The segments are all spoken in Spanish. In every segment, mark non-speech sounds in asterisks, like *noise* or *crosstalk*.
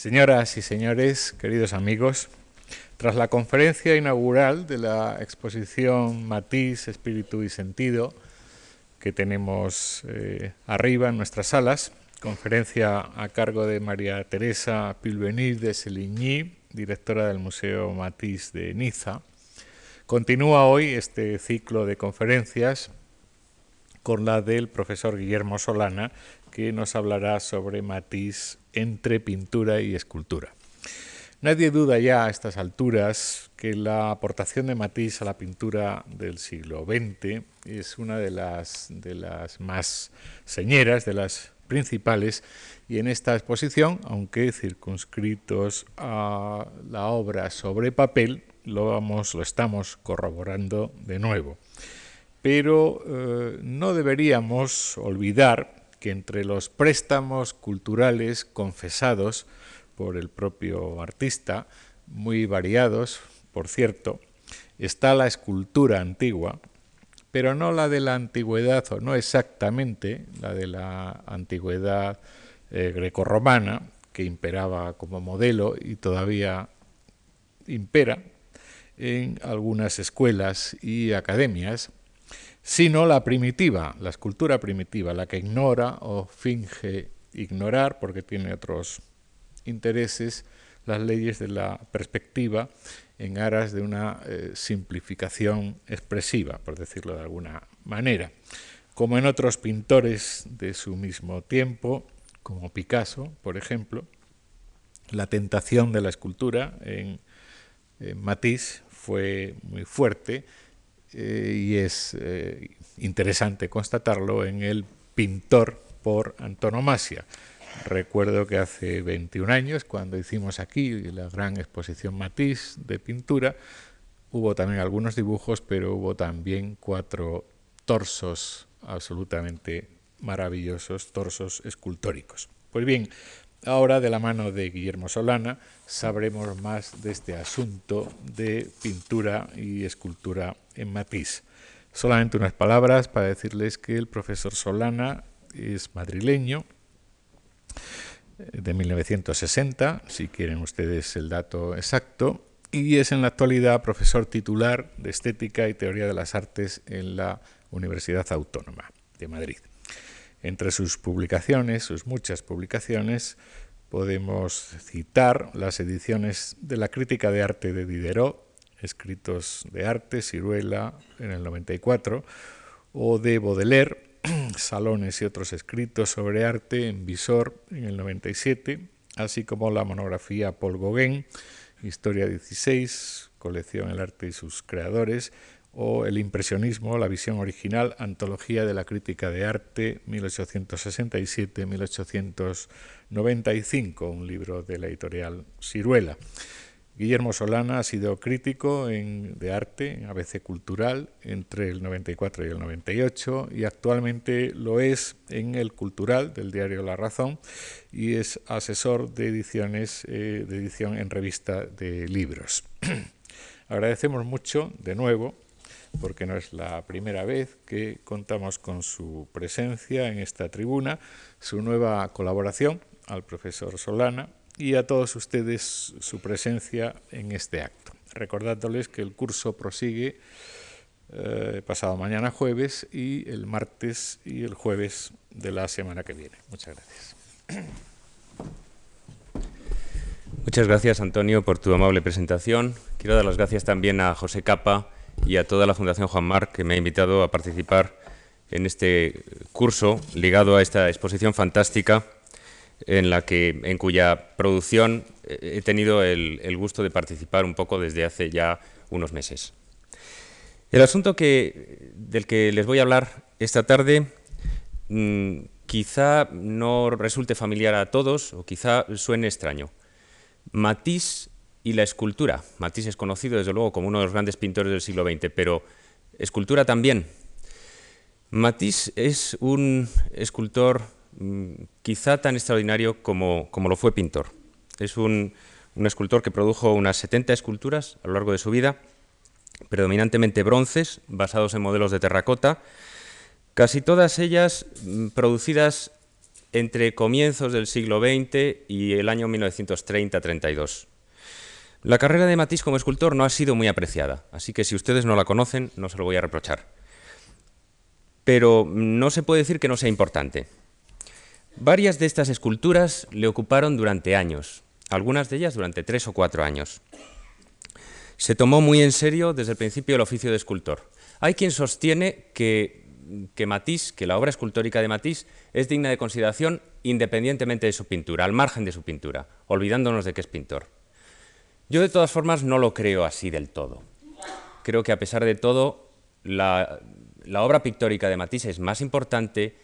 Señoras y señores, queridos amigos, tras la conferencia inaugural de la exposición Matiz, Espíritu y Sentido, que tenemos eh, arriba en nuestras salas, conferencia a cargo de María Teresa Pilvenir de Seligny, directora del Museo Matiz de Niza. Continúa hoy este ciclo de conferencias con la del profesor Guillermo Solana, que nos hablará sobre Matiz entre pintura y escultura. Nadie duda ya a estas alturas que la aportación de Matisse a la pintura del siglo XX es una de las, de las más señeras, de las principales, y en esta exposición, aunque circunscritos a la obra sobre papel, lo, vamos, lo estamos corroborando de nuevo. Pero eh, no deberíamos olvidar que entre los préstamos culturales confesados por el propio artista, muy variados, por cierto, está la escultura antigua, pero no la de la antigüedad, o no exactamente la de la antigüedad eh, grecorromana, que imperaba como modelo y todavía impera en algunas escuelas y academias, sino la primitiva, la escultura primitiva, la que ignora o finge ignorar porque tiene otros intereses las leyes de la perspectiva en aras de una eh, simplificación expresiva, por decirlo de alguna manera. Como en otros pintores de su mismo tiempo, como Picasso, por ejemplo, la tentación de la escultura en, Matisse fue muy fuerte eh, y es eh, interesante constatarlo en el pintor por antonomasia, Recuerdo que hace 21 años, cuando hicimos aquí la gran exposición Matisse de pintura, hubo también algunos dibujos, pero hubo también cuatro torsos absolutamente maravillosos, torsos escultóricos. Pues bien, ahora de la mano de Guillermo Solana sabremos más de este asunto de pintura y escultura en Matisse. Solamente unas palabras para decirles que el profesor Solana es madrileño, de 1960, si quieren ustedes el dato exacto, y es en la actualidad profesor titular de Estética y Teoría de las Artes en la Universidad Autónoma de Madrid. Entre sus publicaciones, sus muchas publicaciones, podemos citar las ediciones de la Crítica de Arte de Diderot, Escritos de Arte, Ciruela, en el 94, o de Baudelaire, *clears throat* Salones y otros escritos sobre arte en Visor en el 97, así como la monografía Paul Gauguin, Historia 16, colección El arte y sus creadores, o El impresionismo, la visión original, Antología de la crítica de arte 1867-1895, un libro de la editorial Ciruela. Guillermo Solana ha sido crítico de arte en ABC Cultural entre el 94 y el 98 y actualmente lo es en el Cultural del diario La Razón y es asesor de ediciones eh, de edición en revista de libros. *clears throat* Agradecemos mucho de nuevo porque no es la primera vez que contamos con su presencia en esta tribuna, su nueva colaboración al profesor Solana y a todos ustedes su presencia en este acto. Recordándoles que el curso prosigue eh, pasado mañana jueves y el martes y el jueves de la semana que viene. Muchas gracias. Muchas gracias, Antonio, por tu amable presentación. Quiero dar las gracias también a José Capa y a toda la Fundación Juan Marc que me ha invitado a participar en este curso ligado a esta exposición fantástica en, la que, en cuya producción he tenido el, gusto de participar un poco desde hace ya unos meses. El asunto que, del que les voy a hablar esta tarde mm, quizá no resulte familiar a todos o quizá suene extraño. Matisse y la escultura. Matisse es conocido desde luego como uno de los grandes pintores del siglo XX, pero escultura también. Matisse es un escultor Mm, quizá tan extraordinario como, lo fue pintor. Es un, escultor que produjo unas 70 esculturas a lo largo de su vida, predominantemente bronces, basados en modelos de terracota, casi todas ellas mm, producidas entre comienzos del siglo XX y el año 1930-32. La carrera de Matisse como escultor no ha sido muy apreciada, así que si ustedes no la conocen, no se lo voy a reprochar. Pero no se puede decir que no sea importante. Varias de estas esculturas le ocuparon durante años, algunas de ellas durante tres o cuatro años. Se tomó muy en serio desde el principio el oficio de escultor. Hay quien sostiene que, que Matisse, que la obra escultórica de Matisse es digna de consideración independientemente de su pintura, al margen de su pintura, olvidándonos de que es pintor. Yo de todas formas no lo creo así del todo. Creo que a pesar de todo, la, obra pictórica de Matisse es más importante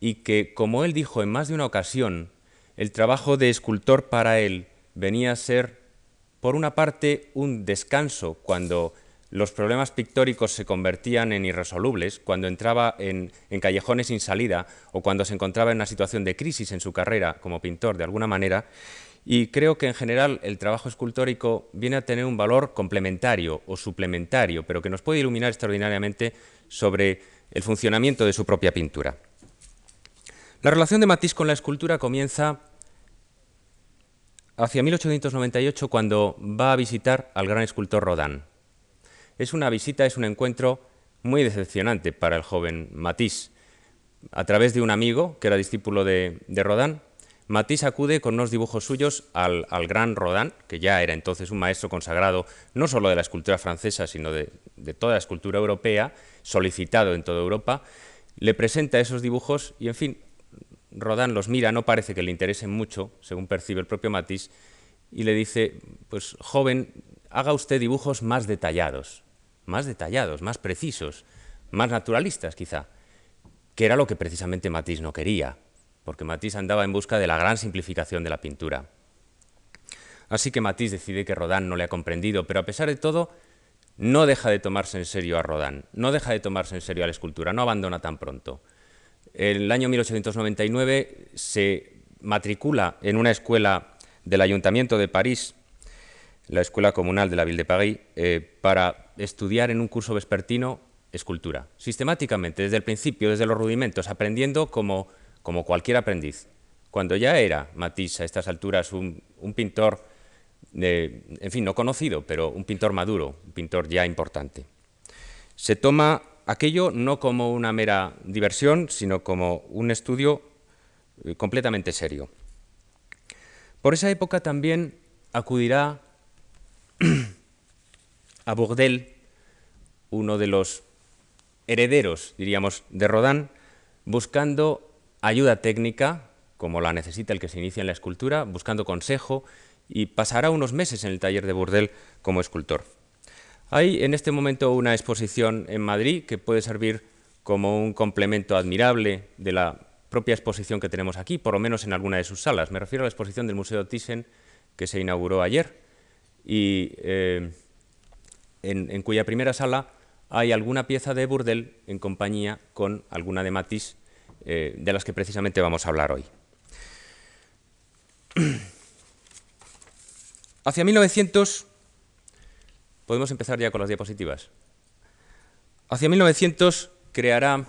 y que, como él dijo en más de una ocasión, el trabajo de escultor para él venía a ser, por una parte, un descanso cuando los problemas pictóricos se convertían en irresolubles, cuando entraba en, en, callejones sin salida o cuando se encontraba en una situación de crisis en su carrera como pintor de alguna manera, y creo que en general el trabajo escultórico viene a tener un valor complementario o suplementario, pero que nos puede iluminar extraordinariamente sobre el funcionamiento de su propia pintura. La relación de Matisse con la escultura comienza hacia 1898 cuando va a visitar al gran escultor Rodin. Es una visita, es un encuentro muy decepcionante para el joven Matisse. A través de un amigo que era discípulo de, de Rodin, Matisse acude con unos dibujos suyos al, al, gran Rodin, que ya era entonces un maestro consagrado no solo de la escultura francesa, sino de, toda la escultura europea, solicitado en toda Europa, le presenta esos dibujos y, en fin, Rodin los mira, no parece que le interesen mucho, según percibe el propio Matisse, y le dice, pues joven, haga usted dibujos más detallados, más detallados, más precisos, más naturalistas quizá, que era lo que precisamente Matisse no quería porque Matisse andaba en busca de la gran simplificación de la pintura. Así que Matisse decide que Rodin no le ha comprendido, pero a pesar de todo, no deja de tomarse en serio a Rodin, no deja de tomarse en serio a la escultura, no abandona tan pronto. En el año 1899 se matricula en una escuela del Ayuntamiento de París, la Escuela Comunal de la Ville de Paris, eh, para estudiar en un curso vespertino escultura, sistemáticamente, desde el principio, desde los rudimentos, aprendiendo como como cualquier aprendiz. Cuando ya era Matisse a estas alturas un, pintor, en fin, no conocido, pero un pintor maduro, un pintor ya importante. Se toma aquello no como una mera diversión, sino como un estudio eh, completamente serio. Por esa época también acudirá *clears throat* a Bourdel, uno de los herederos, diríamos, de Rodin, buscando ayuda técnica, como la necesita el que se inicia en la escultura, buscando consejo y pasará unos meses en el taller de Burdel como escultor. Hay en este momento una exposición en Madrid que puede servir como un complemento admirable de la propia exposición que tenemos aquí, por lo menos en alguna de sus salas. Me refiero a la exposición del Museo Thyssen que se inauguró ayer y eh, en, en cuya primera sala hay alguna pieza de Burdel en compañía con alguna de Matisse eh, de las que precisamente vamos a hablar hoy. *clears throat* Hacia 1900, podemos empezar ya con las diapositivas. Hacia 1900 creará,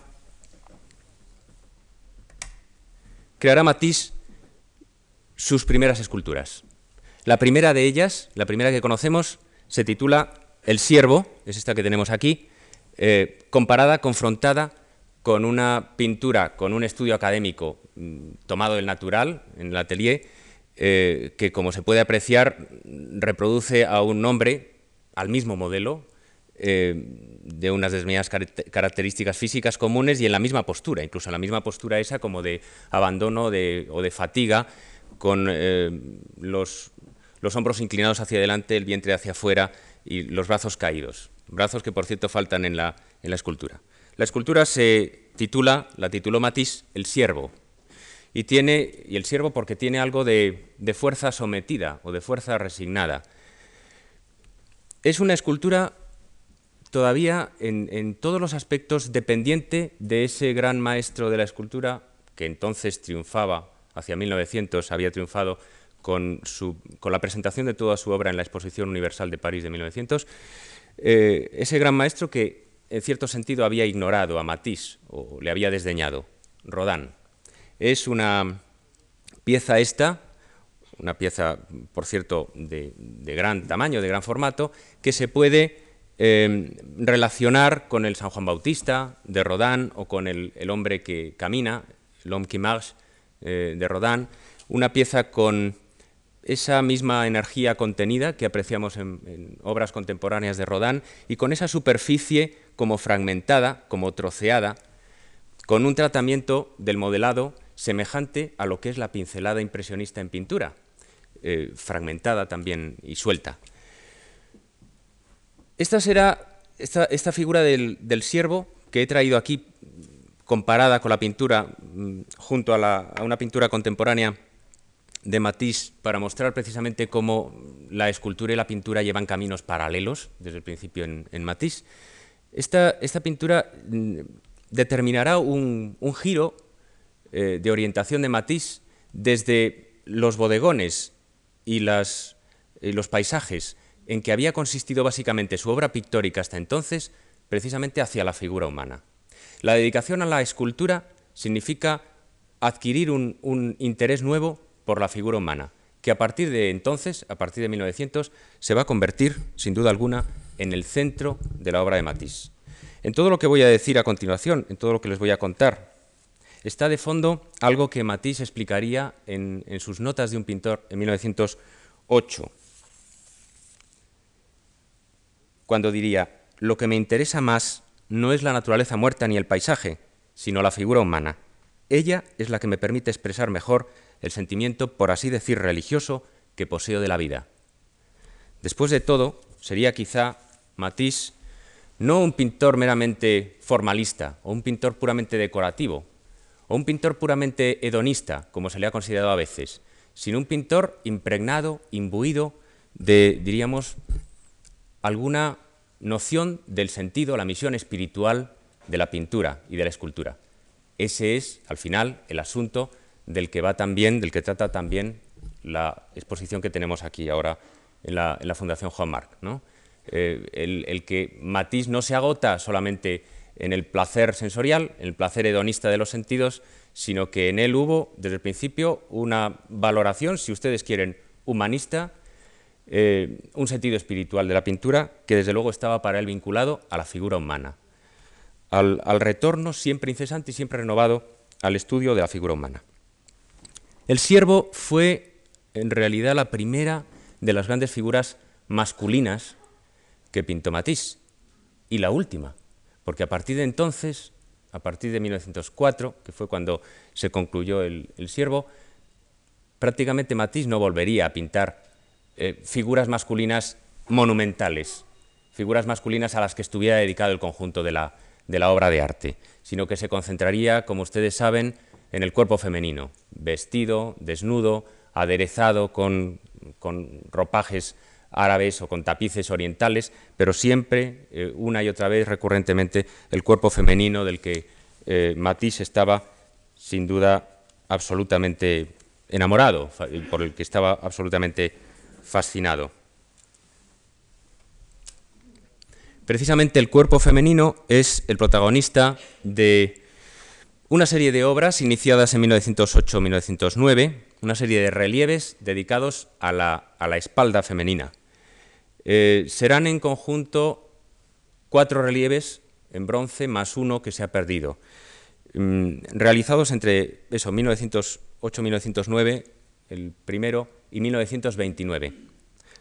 creará Matisse sus primeras esculturas. La primera de ellas, la primera que conocemos, se titula El siervo, es esta que tenemos aquí, eh, comparada, confrontada con una pintura, con un estudio académico mm, tomado del natural, en el atelier, eh, que como se puede apreciar reproduce a un hombre, al mismo modelo, eh, de unas determinadas características físicas comunes y en la misma postura, incluso en la misma postura esa como de abandono o de fatiga, con eh, los, hombros inclinados hacia adelante, el vientre hacia afuera y los brazos caídos. Brazos que, por cierto, faltan en la escultura. La escultura se titula, la tituló Matisse, El siervo. Y, tiene, y el siervo porque tiene algo de, fuerza sometida o de fuerza resignada. Es una escultura todavía en, en, todos los aspectos dependiente de ese gran maestro de la escultura que entonces triunfaba, hacia 1900 había triunfado con, su, con la presentación de toda su obra en la Exposición Universal de París de 1900, eh, ese gran maestro que en cierto sentido había ignorado a Matisse o le había desdeñado, Rodin. Es una pieza esta, una pieza, por cierto, de, gran tamaño, de gran formato, que se puede em, relacionar con el San Juan Bautista de Rodin o con el, hombre que camina, L'homme qui marche eh, de Rodin, una pieza con esa misma energía contenida que apreciamos en, obras contemporáneas de Rodin y con esa superficie como fragmentada, como troceada, con un tratamiento del modelado semejante a lo que es la pincelada impresionista en pintura, eh, fragmentada también y suelta. Esta será esta, figura del, siervo que he traído aquí comparada con la pintura mm, junto a una pintura contemporánea de Matisse para mostrar precisamente cómo la escultura y la pintura llevan caminos paralelos desde el principio en, Matisse. Esta, pintura mm, determinará un, giro eh, de orientación de Matisse desde los bodegones y, y los paisajes en que había consistido básicamente su obra pictórica hasta entonces, precisamente hacia la figura humana. La dedicación a la escultura significa adquirir un interés nuevo por la figura humana, que a partir de entonces, a partir de 1900, se va a convertir, sin duda alguna, en el centro de la obra de Matisse. En todo lo que voy a decir a continuación, en todo lo que les voy a contar, está de fondo algo que Matisse explicaría en, sus notas de un pintor en 1908, cuando diría, lo que me interesa más no es la naturaleza muerta ni el paisaje, sino la figura humana. Ella es la que me permite expresar mejor el sentimiento, por así decir, religioso que poseo de la vida. Después de todo, sería quizá Matisse no un pintor meramente formalista o un pintor puramente decorativo o un pintor puramente hedonista, como se le ha considerado a veces, sino un pintor impregnado, imbuido de, diríamos, alguna noción del sentido, la misión espiritual de la pintura y de la escultura. Ese es, al final, el asunto del que va también, del que trata también la exposición que tenemos aquí ahora en la, Fundación Juan Marc. Eh, el, que Matisse no se agota solamente en el placer sensorial, en el placer hedonista de los sentidos, sino que en él hubo desde el principio una valoración, si ustedes quieren, humanista, eh, un sentido espiritual de la pintura que desde luego estaba para él vinculado a la figura humana, al retorno siempre incesante y siempre renovado al estudio de la figura humana. El siervo fue en realidad la primera de las grandes figuras masculinas que pintó Matisse y la última, porque a partir de entonces, a partir de 1904, que fue cuando se concluyó el, siervo, prácticamente Matisse no volvería a pintar eh, figuras masculinas monumentales, figuras masculinas a las que estuviera dedicado el conjunto de la, de la obra de arte, sino que se concentraría, como ustedes saben, en el cuerpo femenino, vestido, desnudo, aderezado con, ropajes árabes o con tapices orientales, pero siempre, eh, una y otra vez, recurrentemente, el cuerpo femenino del que eh, Matisse estaba, sin duda, absolutamente enamorado, por el que estaba absolutamente fascinado. Precisamente el cuerpo femenino es el protagonista de una serie de obras iniciadas en 1908-1909, una serie de relieves dedicados a la, espalda femenina. Eh, serán en conjunto cuatro relieves en bronce más uno que se ha perdido, mm, realizados entre eso, 1908-1909, el primero, y 1929.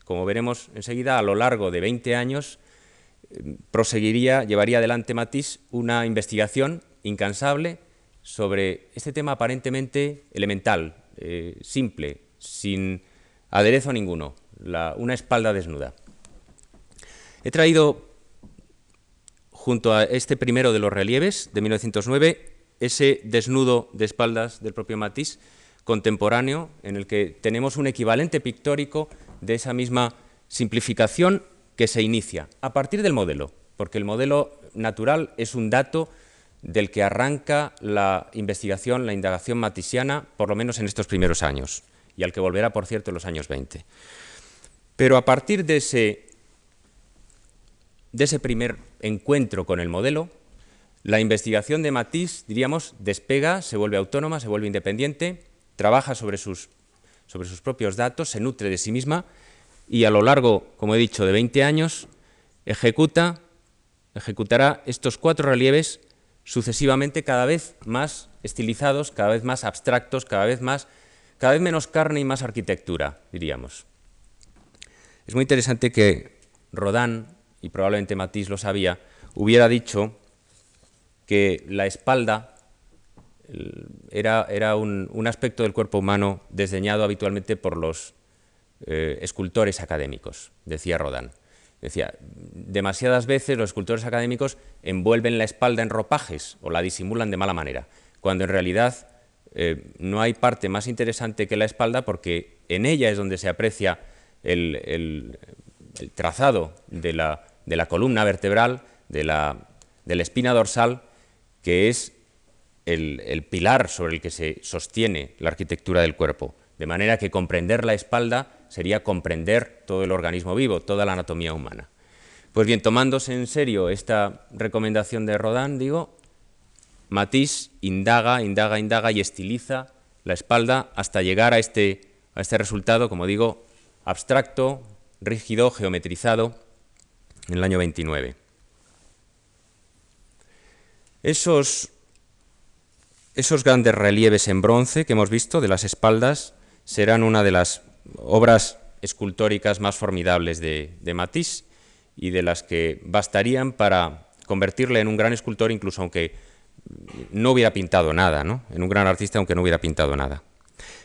Como veremos enseguida, a lo largo de 20 años eh, proseguiría, llevaría adelante Matisse una investigación incansable sobre este tema aparentemente elemental, eh, simple, sin aderezo ninguno, una espalda desnuda. He traído junto a este primero de los relieves de 1909 ese desnudo de espaldas del propio Matisse contemporáneo en el que tenemos un equivalente pictórico de esa misma simplificación que se inicia a partir del modelo, porque el modelo natural es un dato del que arranca la investigación, la indagación matisiana, por lo menos en estos primeros años, y al que volverá, por cierto, en los años 20. Pero a partir de ese, primer encuentro con el modelo, la investigación de Matisse, diríamos, despega, se vuelve autónoma, se vuelve independiente, trabaja sobre sus, sobre sus propios datos, se nutre de sí misma y a lo largo, como he dicho, de 20 años, ejecuta, ejecutará estos cuatro relieves sucesivamente cada vez más estilizados, cada vez más abstractos, cada vez, más, cada vez menos carne y más arquitectura, diríamos. Es muy interesante que Rodin, y probablemente Matisse lo sabía, hubiera dicho que la espalda era, era un, aspecto del cuerpo humano desdeñado habitualmente por los eh, escultores académicos, decía Rodin. Decía, demasiadas veces los escultores académicos envuelven la espalda en ropajes o la disimulan de mala manera, cuando en realidad eh, no hay parte más interesante que la espalda porque en ella es donde se aprecia el, trazado de la, columna vertebral, de la, de la, espina dorsal, que es el, el pilar sobre el que se sostiene la arquitectura del cuerpo. De manera que comprender la espalda sería comprender todo el organismo vivo, toda la anatomía humana. Pues bien, tomándose en serio esta recomendación de Rodin, digo, Matisse indaga, indaga, indaga y estiliza la espalda hasta llegar a este, a este resultado, como digo, abstracto, rígido, geometrizado, en el año 29. Esos, esos grandes relieves en bronce que hemos visto de las espaldas serán una de las obras escultóricas más formidables de, Matisse y de las que bastarían para convertirle en un gran escultor, incluso aunque no hubiera pintado nada, ¿no? en un gran artista aunque no hubiera pintado nada.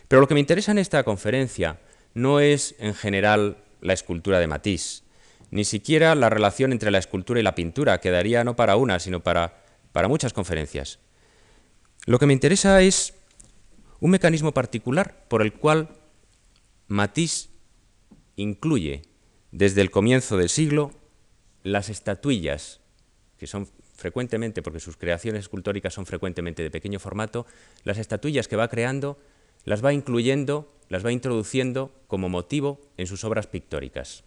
Pero lo que me interesa en esta conferencia no es en general la escultura de Matisse, ni siquiera la relación entre la escultura y la pintura, quedaría no para una, sino para, para muchas conferencias. Lo que me interesa es un mecanismo particular por el cual Matisse incluye desde el comienzo del siglo las estatuillas, que son frecuentemente, porque sus creaciones escultóricas son frecuentemente de pequeño formato, las estatuillas que va creando las va incluyendo, las va introduciendo como motivo en sus obras pictóricas.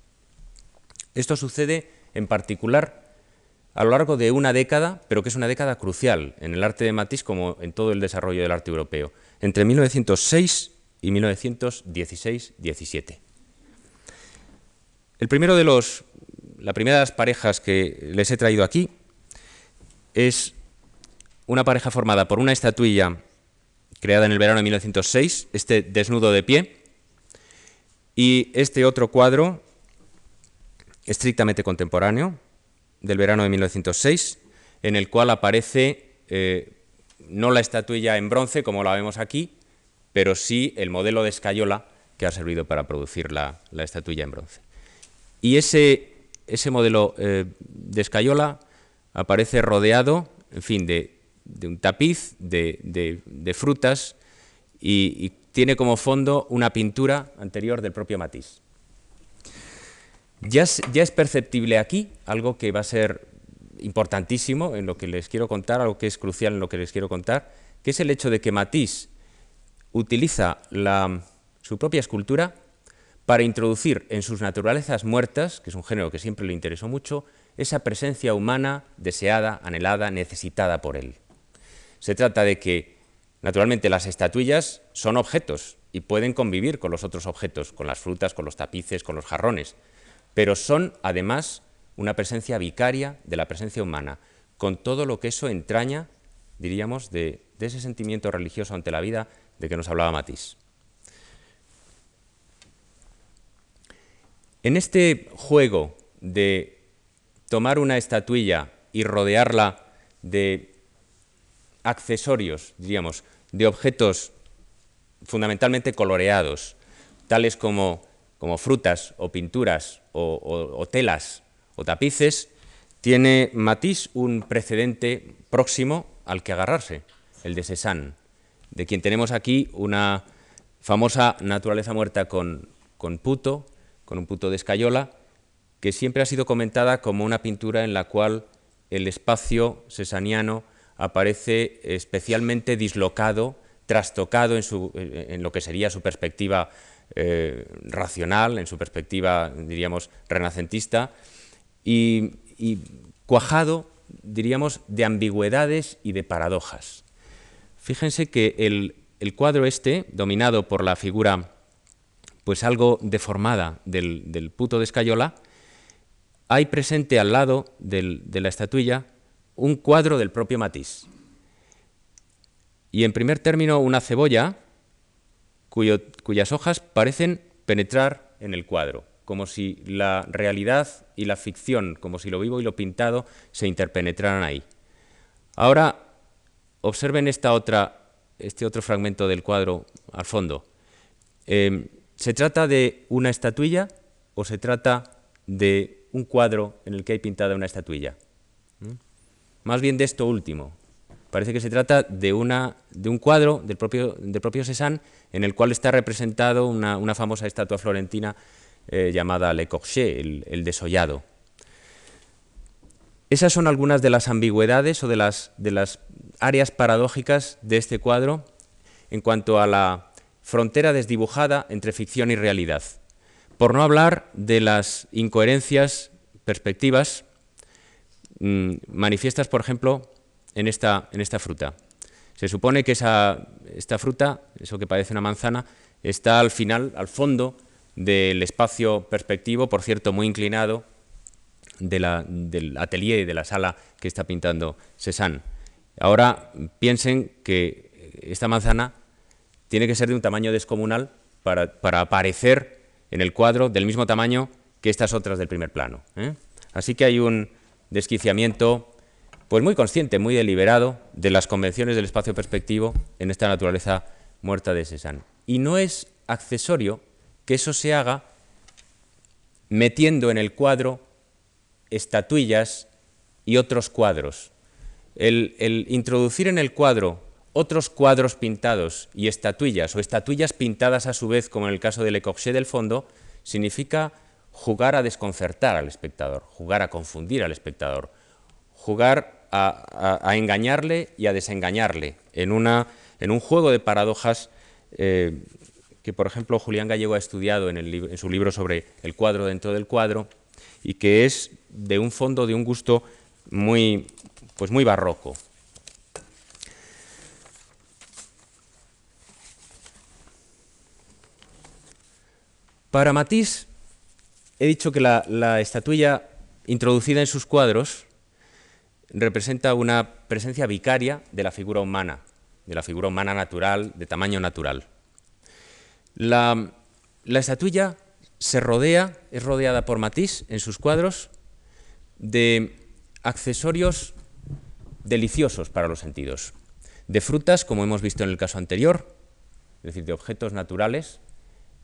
Esto sucede en particular a lo largo de una década, pero que es una década crucial en el arte de Matisse como en todo el desarrollo del arte europeo, entre 1906 y 1916-17. El primero de los, la primera de las parejas que les he traído aquí es una pareja formada por una estatuilla creada en el verano de 1906, este desnudo de pie, y este otro cuadro estrictamente contemporáneo del verano de 1906, en el cual aparece eh, no la estatuilla en bronce como la vemos aquí, pero sí el modelo de escayola que ha servido para producir la, estatuilla en bronce. Y ese, ese modelo eh, de escayola aparece rodeado, en fin, de, un tapiz de, frutas y, tiene como fondo una pintura anterior del propio Matisse. Ya ya es perceptible aquí algo que va a ser importantísimo en lo que les quiero contar, algo que es crucial en lo que les quiero contar, que es el hecho de que Matisse utiliza su propia escultura para introducir en sus naturalezas muertas, que es un género que siempre le interesó mucho, esa presencia humana deseada, anhelada, necesitada por él. Se trata de que, naturalmente, las estatuillas son objetos y pueden convivir con los otros objetos, con las frutas, con los tapices, con los jarrones, pero son, además, una presencia vicaria de la presencia humana, con todo lo que eso entraña, diríamos, de, ese sentimiento religioso ante la vida de que nos hablaba Matisse. En este juego de tomar una estatuilla y rodearla de accesorios, diríamos, de objetos fundamentalmente coloreados, tales como, como frutas o pinturas o, telas o tapices, tiene Matisse un precedente próximo al que agarrarse, el de Cézanne de quien tenemos aquí una famosa naturaleza muerta con, puto, con un puto de escayola, que siempre ha sido comentada como una pintura en la cual el espacio sesaniano aparece especialmente dislocado, trastocado en, lo que sería su perspectiva eh, racional, en su perspectiva, diríamos, renacentista, y cuajado diríamos, de ambigüedades y de paradojas. Fíjense que el, cuadro este, dominado por la figura pues algo deformada del, puto de Escayola, hay presente al lado de la estatuilla un cuadro del propio Matisse. Y en primer término una cebolla cuyas hojas parecen penetrar en el cuadro, como si la realidad y la ficción, como si lo vivo y lo pintado, se interpenetraran ahí. Ahora observen esta otra, este otro fragmento del cuadro al fondo. Em, ¿Se trata de una estatuilla o se trata de un cuadro en el que hay pintada una estatuilla? ¿Mm? Más bien de esto último. Parece que se trata de, una, de un cuadro del propio, del propio Cézanne en el cual está representado una, famosa estatua florentina eh, llamada Le Corchet, el, el, desollado. Esas son algunas de las ambigüedades o de las, de las áreas paradójicas de este cuadro en cuanto a la frontera desdibujada entre ficción y realidad. Por no hablar de las incoherencias perspectivas mm, manifiestas, por ejemplo, en esta, en esta fruta. Se supone que esa, esta fruta, eso que parece una manzana, está al final, al fondo del espacio perspectivo, por cierto, muy inclinado, del atelier, de la sala que está pintando Cézanne. Ahora piensen que esta manzana tiene que ser de un tamaño descomunal para, aparecer en el cuadro del mismo tamaño que estas otras del primer plano. ¿eh? Así que hay un desquiciamiento pues muy consciente, muy deliberado de las convenciones del espacio perspectivo en esta naturaleza muerta de Cézanne. Y no es accesorio que eso se haga metiendo en el cuadro estatuillas y otros cuadros. El, introducir en el cuadro otros cuadros pintados y estatuillas, o estatuillas pintadas a su vez, como en el caso del Le del fondo, significa jugar a desconcertar al espectador, jugar a confundir al espectador, jugar a, engañarle y a desengañarle en, una, en un juego de paradojas eh, que, por ejemplo, Julián Gallego ha estudiado en su libro sobre el cuadro dentro del cuadro y que es de un fondo, de un gusto muy, pues muy barroco. Para Matisse, he dicho que la, la, estatuilla introducida en sus cuadros representa una presencia vicaria de la figura humana, de la figura humana natural, de tamaño natural. La, la estatuilla se rodea, es rodeada por Matisse en sus cuadros de accesorios deliciosos para los sentidos, de frutas, como hemos visto en el caso anterior, es decir, de objetos naturales,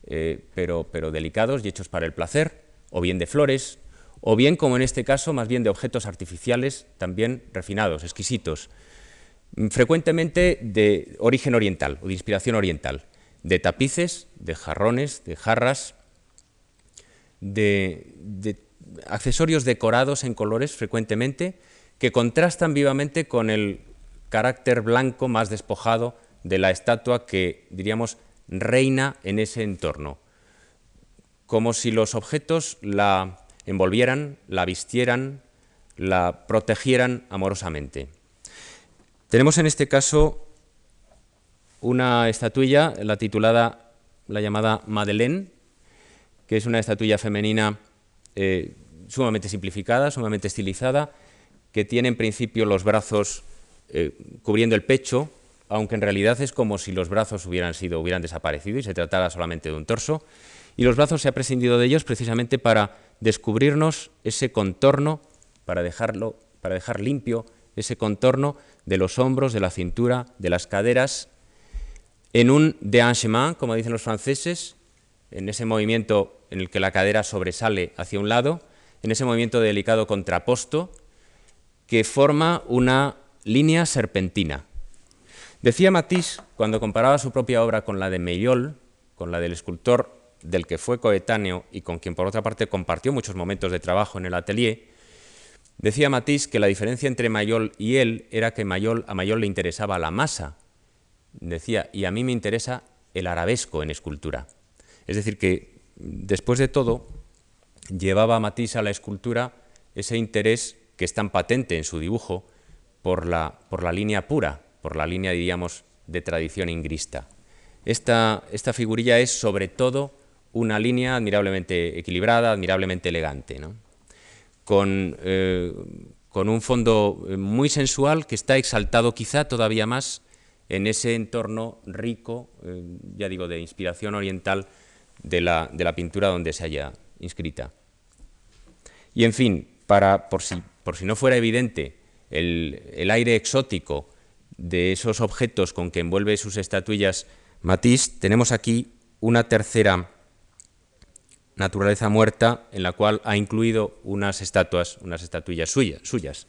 eh, pero, pero delicados y hechos para el placer, o bien de flores, o bien, como en este caso, más bien de objetos artificiales, también refinados, exquisitos, mm, frecuentemente de origen oriental o de inspiración oriental, de tapices, de jarrones, de jarras, de, accesorios decorados en colores frecuentemente que contrastan vivamente con el carácter blanco más despojado de la estatua que, diríamos, reina en ese entorno, como si los objetos la envolvieran, la vistieran, la protegieran amorosamente. Tenemos en este caso una estatuilla, la titulada, la llamada Madeleine, que es una estatuilla femenina eh, sumamente simplificada, sumamente estilizada, que tiene en principio los brazos eh, cubriendo el pecho, aunque en realidad es como si los brazos hubieran sido, hubieran desaparecido y se tratara solamente de un torso. Y los brazos se ha prescindido de ellos precisamente para descubrirnos ese contorno, para dejarlo, para dejar limpio ese contorno de los hombros, de la cintura, de las caderas, en un déhanchement, como dicen los franceses, en ese movimiento en el que la cadera sobresale hacia un lado, en ese movimiento delicado contraposto, que forma una línea serpentina. Decía Matisse, cuando comparaba su propia obra con la de Meillol, con la del escultor del que fue coetáneo y con quien por otra parte compartió muchos momentos de trabajo en el atelier, decía Matisse que la diferencia entre Mayol y él era que Mayol, a Mayol le interesaba la masa, decía, y a mí me interesa el arabesco en escultura. Es decir, que después de todo llevaba a Matisse a la escultura ese interés que es tan patente en su dibujo por la, por la línea pura, por la línea, diríamos, de tradición ingrista. Esta, esta figurilla es sobre todo una línea admirablemente equilibrada, admirablemente elegante, con, eh, con, un fondo eh, muy sensual que está exaltado quizá todavía más en ese entorno rico, eh, ya digo, de inspiración oriental de la, de la, pintura donde se haya inscrita. Y en fin, para, por, si, por si no fuera evidente el, el aire exótico de esos objetos con que envuelve sus estatuillas Matisse, tenemos aquí una tercera naturaleza muerta en la cual ha incluido unas estatuas, unas estatuillas suyas.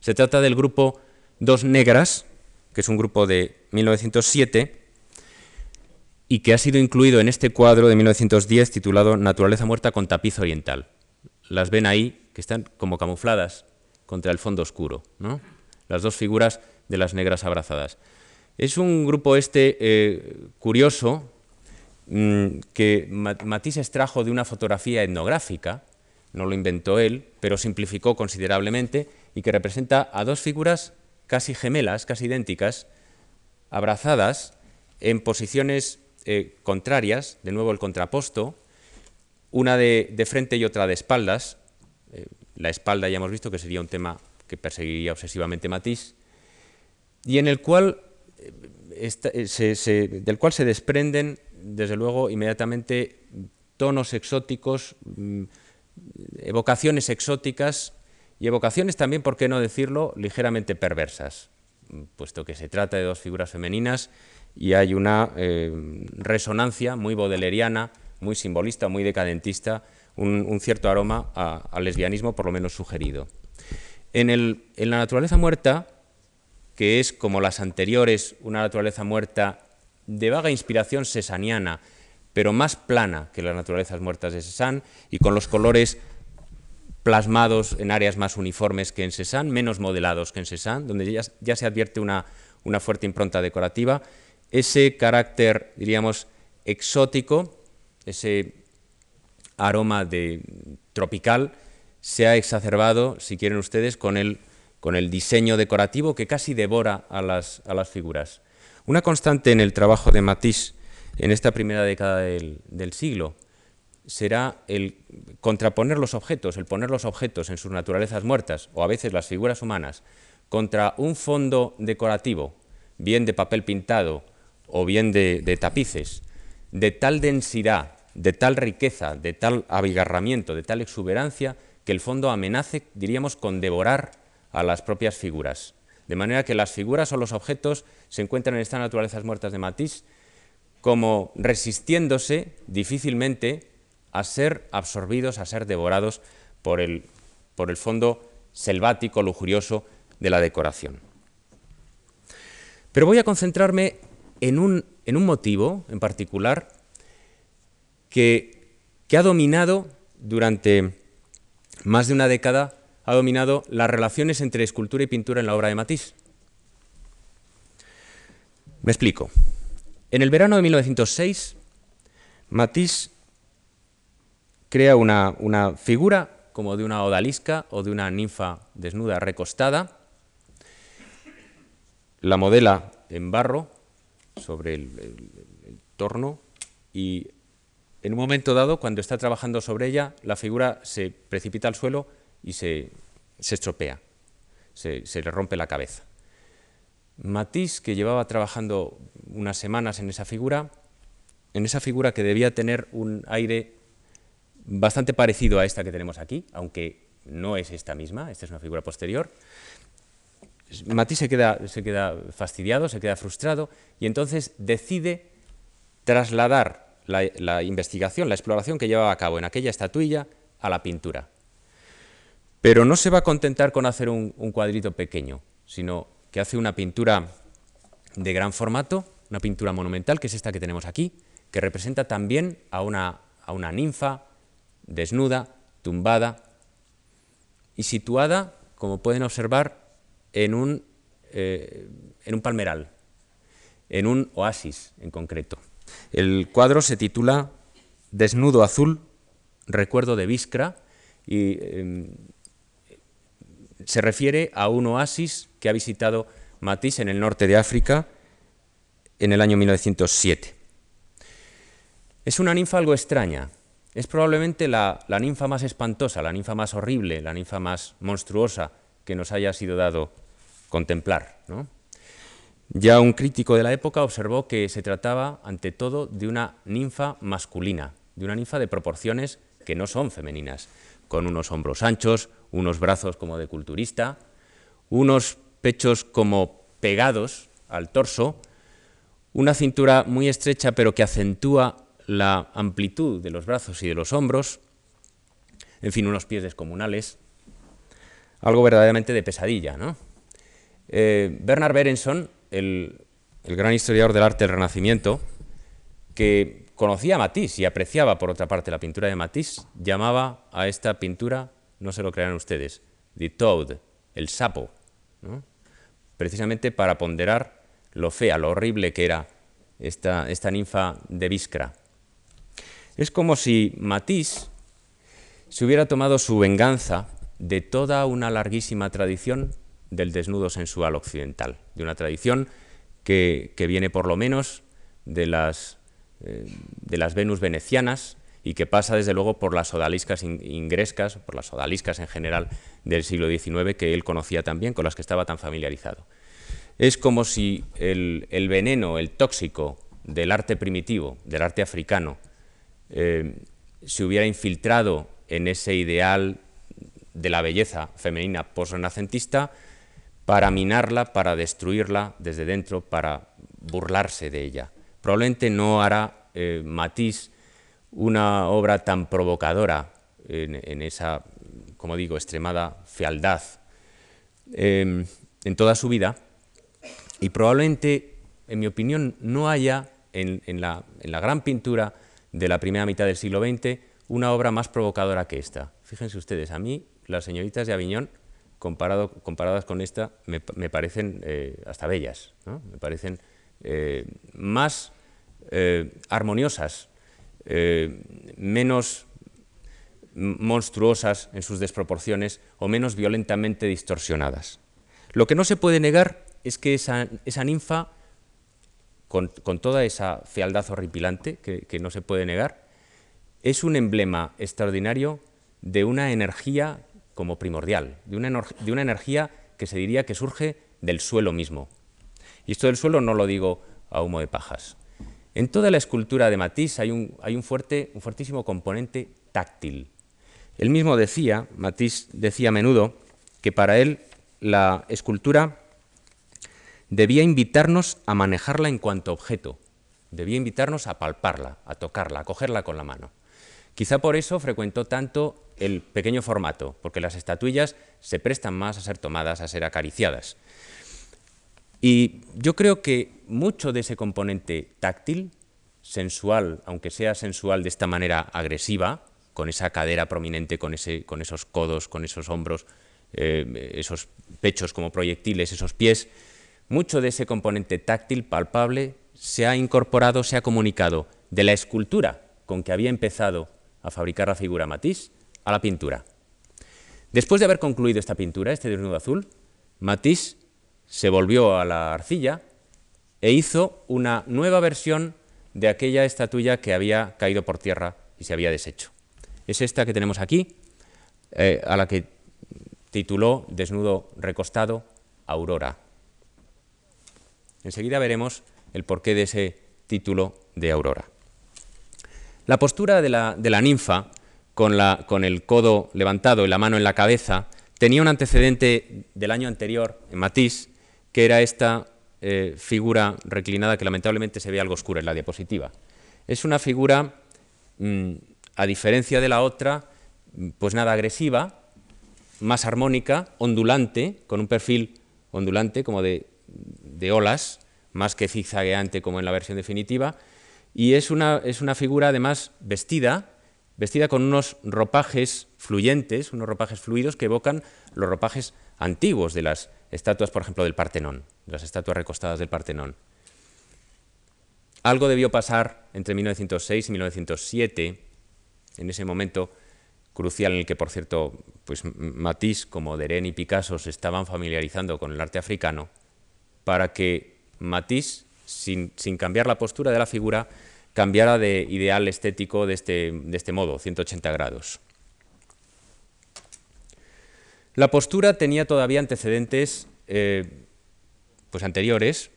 Se trata del grupo Dos Negras, que es un grupo de 1907 y que ha sido incluido en este cuadro de 1910 titulado Naturaleza muerta con tapiz oriental. Las ven ahí, que están como camufladas contra el fondo oscuro, ¿no? las dos figuras de las negras abrazadas. Es un grupo este eh, curioso mm, que Matisse extrajo de una fotografía etnográfica, no lo inventó él, pero simplificó considerablemente y que representa a dos figuras casi gemelas, casi idénticas, abrazadas en posiciones eh, contrarias, de nuevo el contraposto, una de, frente y otra de espaldas. Eh, la espalda ya hemos visto que sería un tema que perseguiría obsesivamente Matisse, y en el cual eh, del cual se desprenden, desde luego, inmediatamente tonos exóticos, mm, evocaciones exóticas y evocaciones también, por qué no decirlo, ligeramente perversas, puesto que se trata de dos figuras femeninas y hay una eh, resonancia muy bodeleriana, muy simbolista, muy decadentista, un, cierto aroma al lesbianismo, por lo menos sugerido. En, en la naturaleza muerta, que es, como las anteriores, una naturaleza muerta de vaga inspiración sesaniana, pero más plana que las naturalezas muertas de Cézanne y con los colores plasmados en áreas más uniformes que en Cézanne, menos modelados que en Cézanne, donde ya, se advierte una, una, fuerte impronta decorativa. Ese carácter, diríamos, exótico, ese aroma de, tropical, se ha exacerbado, si quieren ustedes, con el con el diseño decorativo que casi devora a las, a las figuras. Una constante en el trabajo de Matisse en esta primera década del, siglo será el contraponer los objetos, el poner los objetos en sus naturalezas muertas, o a veces las figuras humanas, contra un fondo decorativo, bien de papel pintado o bien de, de tapices, de tal densidad, de tal riqueza, de tal abigarramiento, de tal exuberancia, que el fondo amenace, diríamos, con devorar a las propias figuras. De manera que las figuras o los objetos se encuentran en estas naturalezas muertas de Matisse como resistiéndose difícilmente a ser absorbidos, a ser devorados por el, por el fondo selvático, lujurioso de la decoración. Pero voy a concentrarme en un, en un motivo en particular que, ha dominado durante más de una década ha dominado las relaciones entre escultura y pintura en la obra de Matisse. Me explico. En el verano de 1906, Matisse crea una, una figura como de una odalisca o de una ninfa desnuda recostada, la modela en barro sobre el, torno y en un momento dado, cuando está trabajando sobre ella, la figura se precipita al suelo y se, estropea, se, le rompe la cabeza. Matisse, que llevaba trabajando unas semanas en esa figura, en esa figura que debía tener un aire bastante parecido a esta que tenemos aquí, aunque no es esta misma, esta es una figura posterior, Matisse se queda, se queda fastidiado, se queda frustrado y entonces decide trasladar la, investigación, la exploración que llevaba a cabo en aquella estatuilla a la pintura. Pero no se va a contentar con hacer un, cuadrito pequeño, sino que hace una pintura de gran formato, una pintura monumental, que es esta que tenemos aquí, que representa también a una, a una ninfa desnuda, tumbada y situada, como pueden observar, en un, eh, en un palmeral, en un oasis en concreto. El cuadro se titula Desnudo azul, recuerdo de Viscra, y em, se refiere a un oasis que ha visitado Matisse en el norte de África en el año 1907. Es una ninfa algo extraña. Es probablemente la, ninfa más espantosa, la ninfa más horrible, la ninfa más monstruosa que nos haya sido dado contemplar. Ya un crítico de la época observó que se trataba, ante todo, de una ninfa masculina, de una ninfa de proporciones que no son femeninas, con unos hombros anchos, unos brazos como de culturista, unos pechos como pegados al torso, una cintura muy estrecha pero que acentúa la amplitud de los brazos y de los hombros, en fin, unos pies descomunales, algo verdaderamente de pesadilla. ¿no? Eh, Bernard Berenson, el, gran historiador del arte del Renacimiento, que conocía a Matisse y apreciaba, por otra parte, la pintura de Matisse, llamaba a esta pintura, no se lo crean ustedes, the toad, el sapo, precisamente para ponderar lo fea, lo horrible que era esta, esta ninfa de Biskra. Es como si Matisse se hubiera tomado su venganza de toda una larguísima tradición del desnudo sensual occidental, de una tradición que, que viene por lo menos de las eh, de las Venus venecianas y que pasa desde luego por las odaliscas ingrescas, por las odaliscas en general del siglo XIX que él conocía también, con las que estaba tan familiarizado. Es como si el, veneno, el tóxico del arte primitivo, del arte africano, eh, se hubiera infiltrado en ese ideal de la belleza femenina posrenacentista para minarla, para destruirla desde dentro, para burlarse de ella probablemente no hará eh, Matisse una obra tan provocadora en, esa, como digo, extremada fealdad em, en toda su vida y probablemente, en mi opinión, no haya en, la, gran pintura de la primera mitad del siglo XX una obra más provocadora que esta. Fíjense ustedes, a mí las señoritas de Aviñón, comparado, comparadas con esta, me, parecen eh, hasta bellas, me parecen eh, más eh, armoniosas, menos monstruosas en sus desproporciones o menos violentamente distorsionadas. Lo que no se puede negar es que esa, ninfa, con, toda esa fealdad horripilante que, no se puede negar, es un emblema extraordinario de una energía como primordial, de una, de una energía que se diría que surge del suelo mismo. Y esto del suelo no lo digo a humo de pajas. En toda la escultura de Matisse hay un, hay un, fuerte, un fuertísimo componente táctil. Él mismo decía, Matisse decía a menudo, que para él la escultura debía invitarnos a manejarla en cuanto objeto, debía invitarnos a palparla, a tocarla, a cogerla con la mano. Quizá por eso frecuentó tanto el pequeño formato, porque las estatuillas se prestan más a ser tomadas, a ser acariciadas. Y yo creo que mucho de ese componente táctil, sensual, aunque sea sensual de esta manera agresiva, con esa cadera prominente, con, esos codos, con esos hombros, eh, esos pechos como proyectiles, esos pies, mucho de ese componente táctil, palpable, se ha incorporado, se ha comunicado de la escultura con que había empezado a fabricar la figura Matisse a la pintura. Después de haber concluido esta pintura, este desnudo azul, Matisse se volvió a la arcilla e hizo una nueva versión de aquella estatuilla que había caído por tierra y se había deshecho. Es esta que tenemos aquí, eh, a la que tituló Desnudo recostado Aurora. Enseguida veremos el porqué de ese título de Aurora. La postura de la, ninfa, con, el codo levantado y la mano en la cabeza, tenía un antecedente del año anterior en Matisse, que era esta eh, figura reclinada que lamentablemente se ve algo oscura en la diapositiva. Es una figura, mm, a diferencia de la otra, pues nada agresiva, más armónica, ondulante, con un perfil ondulante como de, olas, más que zigzagueante como en la versión definitiva, y es una, es una figura además vestida, vestida con unos ropajes fluyentes, unos ropajes fluidos que evocan los ropajes antiguos de las estatuas, por ejemplo, del Partenón, las estatuas recostadas del Partenón. Algo debió pasar entre 1906 y 1907, en ese momento crucial en el que, por cierto, pues Matisse como Deren y Picasso se estaban familiarizando con el arte africano, para que Matisse, sin, cambiar la postura de la figura, cambiara de ideal estético de este, de este modo, 180 grados. La postura tenía todavía antecedentes eh, pues anteriores,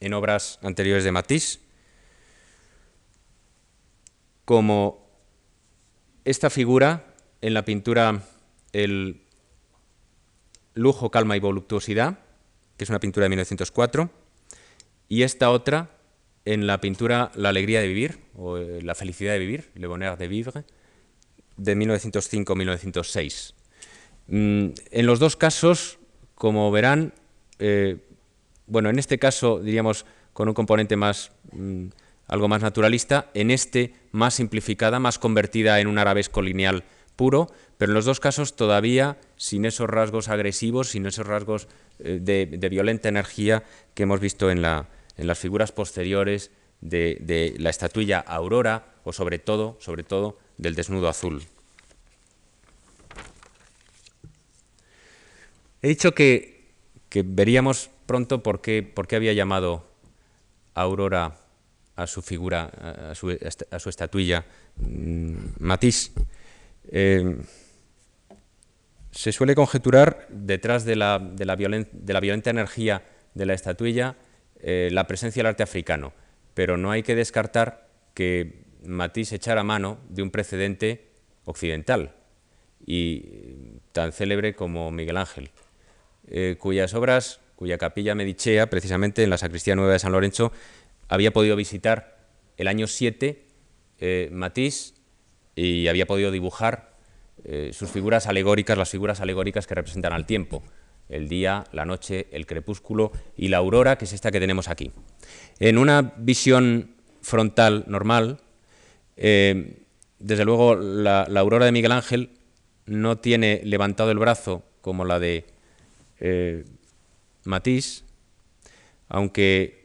en obras anteriores de Matisse, como esta figura en la pintura El lujo, calma y voluptuosidad, que es una pintura de 1904, y esta otra en la pintura La alegría de vivir, o eh, La felicidad de vivir, Le bonheur de vivre, de 1905-1906. Mm, en los dos casos, como verán, eh, bueno, en este caso diríamos con un componente más, mm, algo más naturalista, en este más simplificada, más convertida en un arabesco lineal puro, pero en los dos casos todavía sin esos rasgos agresivos, sin esos rasgos eh, de, violenta energía que hemos visto en, las figuras posteriores de, la estatuilla Aurora o sobre todo, sobre todo del desnudo azul. He dicho que, veríamos pronto por qué, por qué había llamado Aurora a su figura, a su, estatuilla, mm, Matisse. Eh, se suele conjeturar detrás de la, de la, violenta energía de la estatuilla eh, la presencia del arte africano, pero no hay que descartar que Matisse echara mano de un precedente occidental y tan célebre como Miguel Ángel, eh, cuyas obras, cuya capilla Medicea, precisamente en la Sacristía Nueva de San Lorenzo, había podido visitar el año 7 eh, Matisse y había podido dibujar sus figuras alegóricas, las figuras alegóricas que representan al tiempo, el día, la noche, el crepúsculo y la aurora, que es esta que tenemos aquí. En una visión frontal normal, eh, desde luego la, aurora de Miguel Ángel no tiene levantado el brazo como la de Matisse, aunque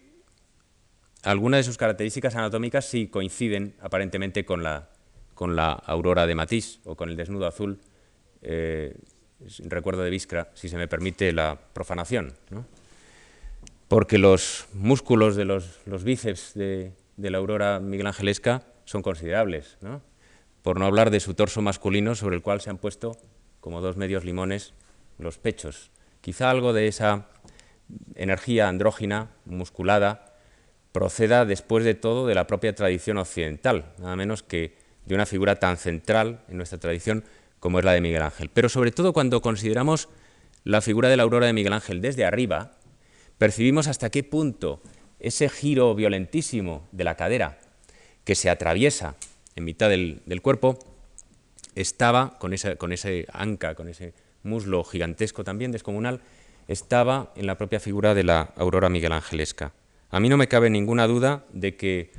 algunas de sus características anatómicas sí coinciden aparentemente con la, con la aurora de Matisse o con el desnudo azul. Eh, recuerdo de Viscra, si se me permite la profanación. Porque los músculos de los, bíceps de, la aurora miguelangelesca son considerables, por no hablar de su torso masculino sobre el cual se han puesto como dos medios limones los pechos. Quizá algo de esa energía andrógina, musculada, proceda después de todo de la propia tradición occidental, nada menos que de una figura tan central en nuestra tradición como es la de Miguel Ángel. Pero sobre todo cuando consideramos la figura de la aurora de Miguel Ángel desde arriba, percibimos hasta qué punto ese giro violentísimo de la cadera que se atraviesa en mitad del, cuerpo estaba, con, con ese anca, con ese muslo gigantesco también descomunal, estaba en la propia figura de la aurora miguelangelesca. A mí no me cabe ninguna duda de que,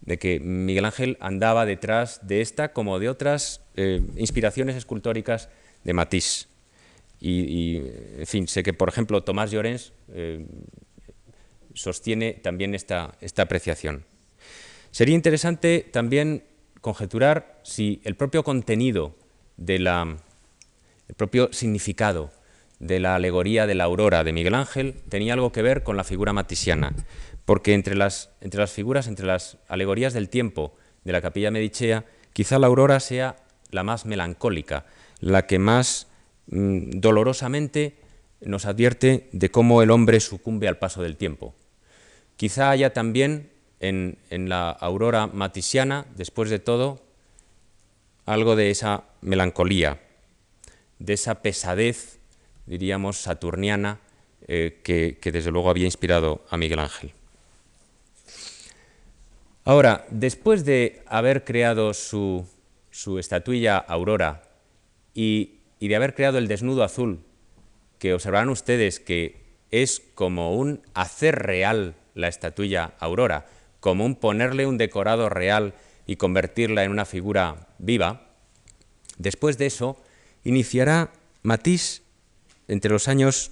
de que Miguel Ángel andaba detrás de esta como de otras eh, inspiraciones escultóricas de Matisse. Y, en fin, sé que, por ejemplo, Tomás Llorens eh, sostiene también esta, esta apreciación. Sería interesante también conjeturar si el propio contenido de la, el propio significado de la alegoría de la aurora de Miguel Ángel tenía algo que ver con la figura matisiana porque entre las, entre las figuras, entre las alegorías del tiempo de la capilla medicea, quizá la aurora sea la más melancólica, la que más mm, dolorosamente nos advierte de cómo el hombre sucumbe al paso del tiempo. Quizá haya también en, en la aurora matisiana, después de todo, algo de esa melancolía, de esa pesadez, diríamos, saturniana, eh, que desde luego había inspirado a Miguel Ángel. Ahora, después de haber creado su, estatuilla Aurora y, de haber creado el desnudo azul, que observarán ustedes que es como un hacer real la estatuilla Aurora, como un ponerle un decorado real y convertirla en una figura viva, después de eso iniciará Matisse entre los años,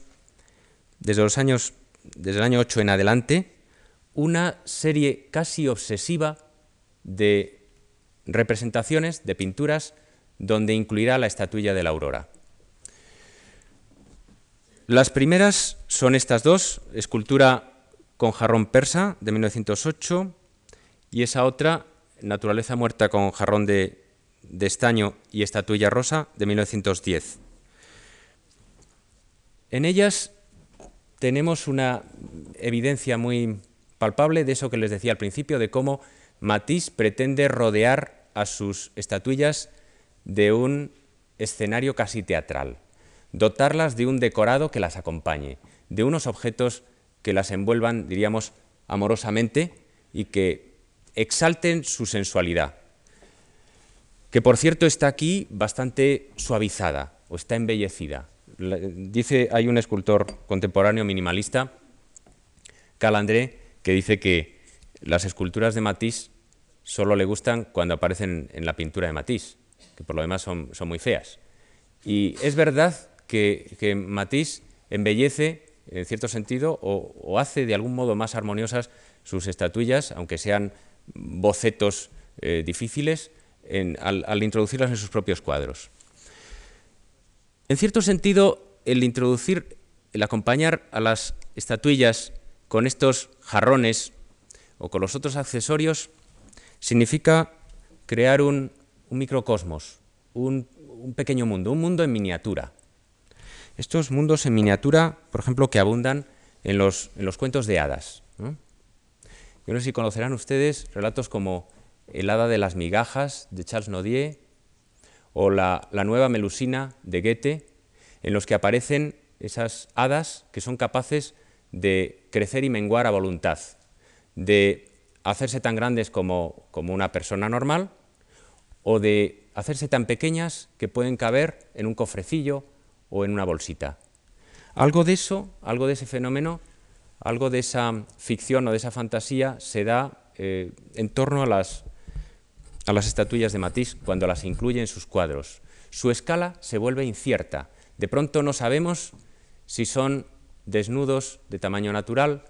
desde los años, desde el año 8 en adelante, una serie casi obsesiva de representaciones, de pinturas, donde incluirá la estatuilla de la aurora. Las primeras son estas dos, escultura con jarrón persa de 1908 y esa otra, naturaleza muerta con jarrón de, estaño y estatuilla rosa de 1910. En ellas tenemos una evidencia muy palpable de eso que les decía al principio, de cómo Matisse pretende rodear a sus estatuillas de un escenario casi teatral, dotarlas de un decorado que las acompañe, de unos objetos que las envuelvan, diríamos, amorosamente y que exalten su sensualidad, que por cierto está aquí bastante suavizada o está embellecida. Dice, hay un escultor contemporáneo minimalista, Calandré, que dice que las esculturas de Matisse solo le gustan cuando aparecen en la pintura de Matisse, que por lo demás son, muy feas. Y es verdad que, Matisse embellece, en cierto sentido, o, hace de algún modo más armoniosas sus estatuillas, aunque sean bocetos eh, difíciles, al, al introducirlas en sus propios cuadros. En cierto sentido, el introducir, el acompañar a las estatuillas con estos jarrones o con los otros accesorios significa crear un, microcosmos, un, pequeño mundo, un mundo en miniatura. Estos mundos en miniatura, por ejemplo, que abundan en los, cuentos de hadas. Yo no sé si conocerán ustedes relatos como El hada de las migajas de Charles Nodier o la, nueva melusina de Goethe, en los que aparecen esas hadas que son capaces de crecer y menguar a voluntad, de hacerse tan grandes como, una persona normal o de hacerse tan pequeñas que pueden caber en un cofrecillo o en una bolsita. Algo de eso, algo de ese fenómeno, algo de esa ficción o de esa fantasía se da eh, en torno a las, a las estatuillas de Matisse cuando las incluye en sus cuadros. Su escala se vuelve incierta. De pronto no sabemos si son desnudos de tamaño natural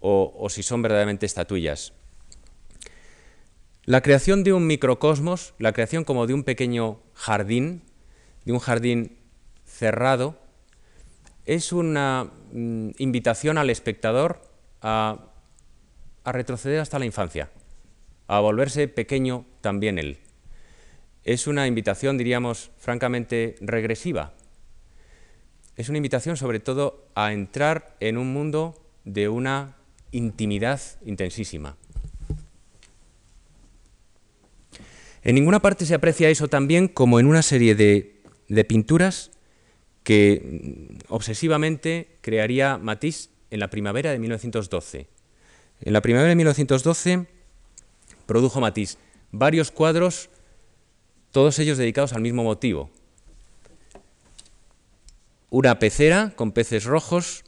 o, si son verdaderamente estatuillas. La creación de un microcosmos, la creación como de un pequeño jardín, de un jardín cerrado, es una mm, invitación al espectador a, a, retroceder hasta la infancia, a volverse pequeño también él. Es una invitación, diríamos, francamente regresiva, es una invitación sobre todo a entrar en un mundo de una intimidad intensísima. En ninguna parte se aprecia eso también como en una serie de, pinturas que mm, obsesivamente crearía Matisse en la primavera de 1912. En la primavera de 1912 produjo Matisse varios cuadros, todos ellos dedicados al mismo motivo, una pecera con peces rojos,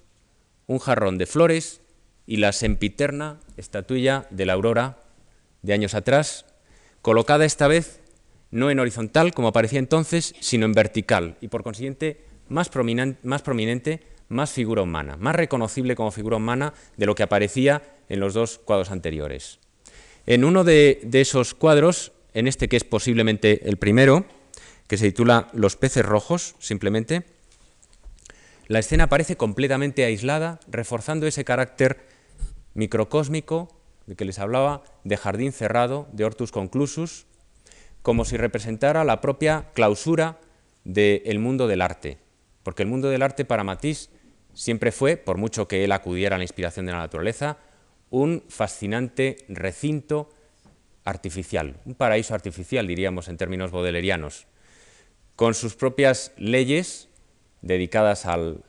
un jarrón de flores y la sempiterna estatuilla de la aurora de años atrás, colocada esta vez no en horizontal como aparecía entonces, sino en vertical y por consiguiente más, prominente, más figura humana, más reconocible como figura humana de lo que aparecía en los dos cuadros anteriores. En uno de esos cuadros, en este que es posiblemente el primero, que se titula Los peces rojos, simplemente, la escena parece completamente aislada, reforzando ese carácter microcósmico de que les hablaba, de jardín cerrado, de hortus conclusus, como si representara la propia clausura del mundo del arte. Porque el mundo del arte para Matisse siempre fue, por mucho que él acudiera a la inspiración de la naturaleza, un fascinante recinto artificial, un paraíso artificial, diríamos en términos bodelerianos, con sus propias leyes dedicadas al,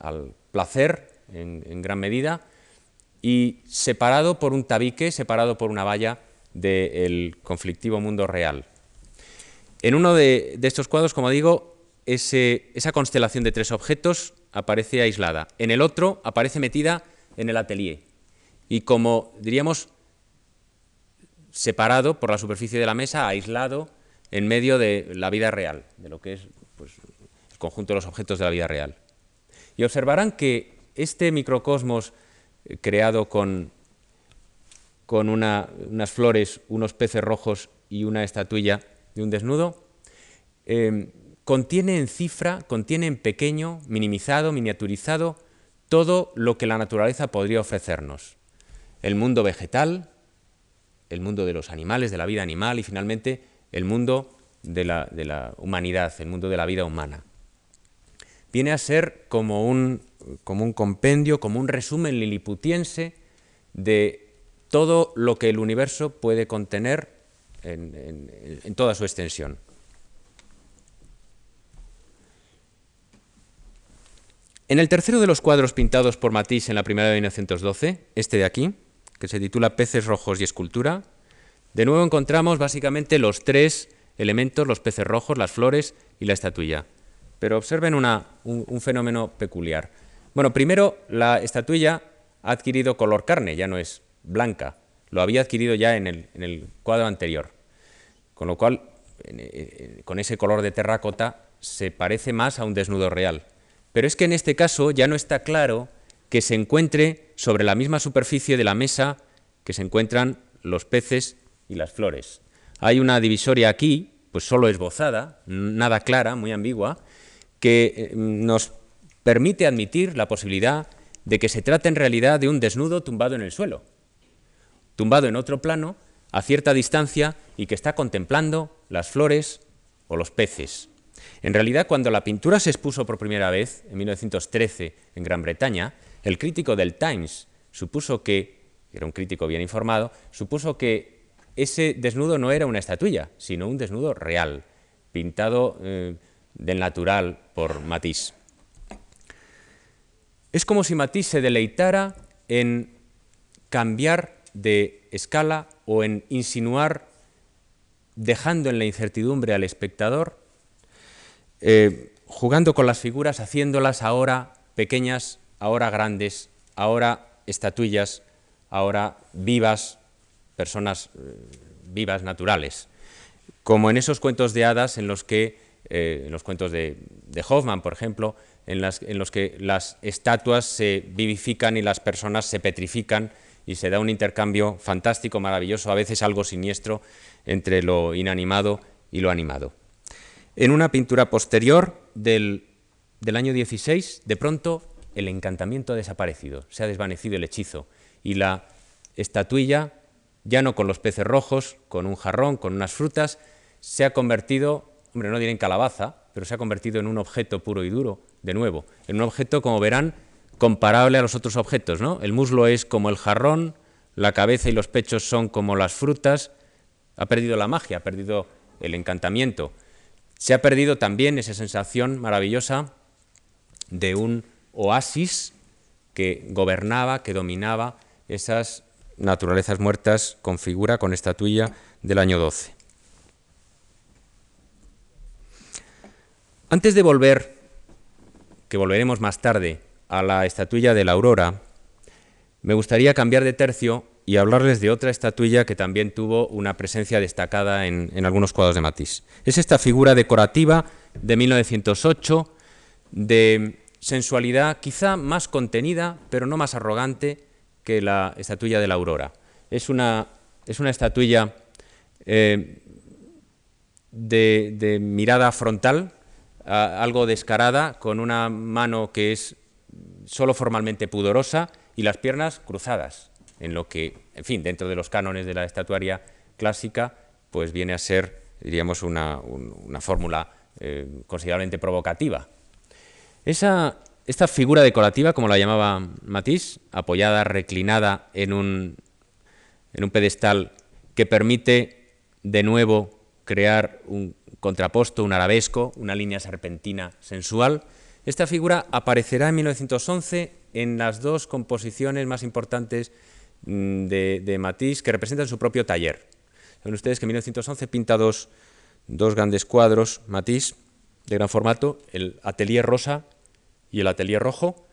placer en, gran medida y separado por un tabique, separado por una valla del conflictivo mundo real. En uno de, estos cuadros, como digo, esa constelación de tres objetos aparece aislada. En el otro aparece metida en el atelier. Y como diríamos, separado por la superficie de la mesa, aislado en medio de la vida real, de lo que es pues, conjunto de los objetos de la vida real. Y observarán que este microcosmos eh, creado con, unas flores, unos peces rojos y una estatuilla de un desnudo, eh, contiene en cifra, contiene en pequeño, minimizado, miniaturizado, todo lo que la naturaleza podría ofrecernos. El mundo vegetal, el mundo de los animales, de la vida animal y finalmente el mundo de la, humanidad, el mundo de la vida humana. Viene a ser como un, compendio, como un resumen liliputiense de todo lo que el universo puede contener en toda su extensión. En el tercero de los cuadros pintados por Matisse en la primera de 1912, este de aquí, que se titula Peces rojos y escultura, de nuevo encontramos básicamente los tres elementos, los peces rojos, las flores y la estatuilla. Pero observen un, fenómeno peculiar. Bueno, primero, la estatuilla ha adquirido color carne, ya no es blanca. Lo había adquirido ya en el, en el cuadro anterior. Con lo cual, con ese color de terracota, se parece más a un desnudo real. Pero es que en este caso ya no está claro que se encuentre sobre la misma superficie de la mesa que se encuentran los peces y las flores. Hay una divisoria aquí, pues solo esbozada, nada clara, muy ambigua, que eh, nos permite admitir la posibilidad de que se trate en realidad de un desnudo tumbado en el suelo, tumbado en otro plano, a cierta distancia, y que está contemplando las flores o los peces. En realidad, cuando la pintura se expuso por primera vez, en 1913, en Gran Bretaña, el crítico del Times supuso que, era un crítico bien informado, supuso que ese desnudo no era una estatuilla, sino un desnudo real, pintado eh, del natural por Matisse. Es como si Matisse se deleitara en cambiar de escala o en insinuar, dejando en la incertidumbre al espectador, eh, jugando con las figuras, haciéndolas ahora pequeñas, ahora grandes, ahora estatuillas, ahora vivas, personas eh, vivas, naturales. Como en esos cuentos de hadas en los que, eh, en los cuentos de, Hoffman, por ejemplo, en, en, los que las estatuas se vivifican y las personas se petrifican y se da un intercambio fantástico, maravilloso, a veces algo siniestro, entre lo inanimado y lo animado. En una pintura posterior del, año 16, de pronto el encantamiento ha desaparecido, se ha desvanecido el hechizo y la estatuilla, ya no con los peces rojos, con un jarrón, con unas frutas, se ha convertido, hombre, no diré en calabaza, pero se ha convertido en un objeto puro y duro, de nuevo, en un objeto, como verán, comparable a los otros objetos, ¿no? El muslo es como el jarrón, la cabeza y los pechos son como las frutas, ha perdido la magia, ha perdido el encantamiento. Se ha perdido también esa sensación maravillosa de un oasis que gobernaba, que dominaba esas naturalezas muertas con figura, con estatuilla del año 12. Antes de volver, que volveremos más tarde, a la estatuilla de la aurora, me gustaría cambiar de tercio y hablarles de otra estatuilla que también tuvo una presencia destacada en, algunos cuadros de Matisse. Es esta figura decorativa de 1908, de sensualidad quizá más contenida, pero no más arrogante que la estatuilla de la aurora. Es una, es una estatuilla eh, de, mirada frontal, algo descarada, con una mano que es solo formalmente pudorosa y las piernas cruzadas en lo que, en fin, dentro de los cánones de la estatuaria clásica, pues viene a ser, diríamos, una, fórmula eh, considerablemente provocativa. Esa, esta figura decorativa, como la llamaba Matisse, apoyada, reclinada en un, en un pedestal que permite de nuevo crear un contraposto, un arabesco, una línea serpentina sensual, esta figura aparecerá en 1911 en las dos composiciones más importantes Mm, de, Matisse que representan su propio taller. Saben ustedes que en 1911 pinta dos, grandes cuadros, Matisse, de gran formato, el Atelier Rosa y el Atelier Rojo,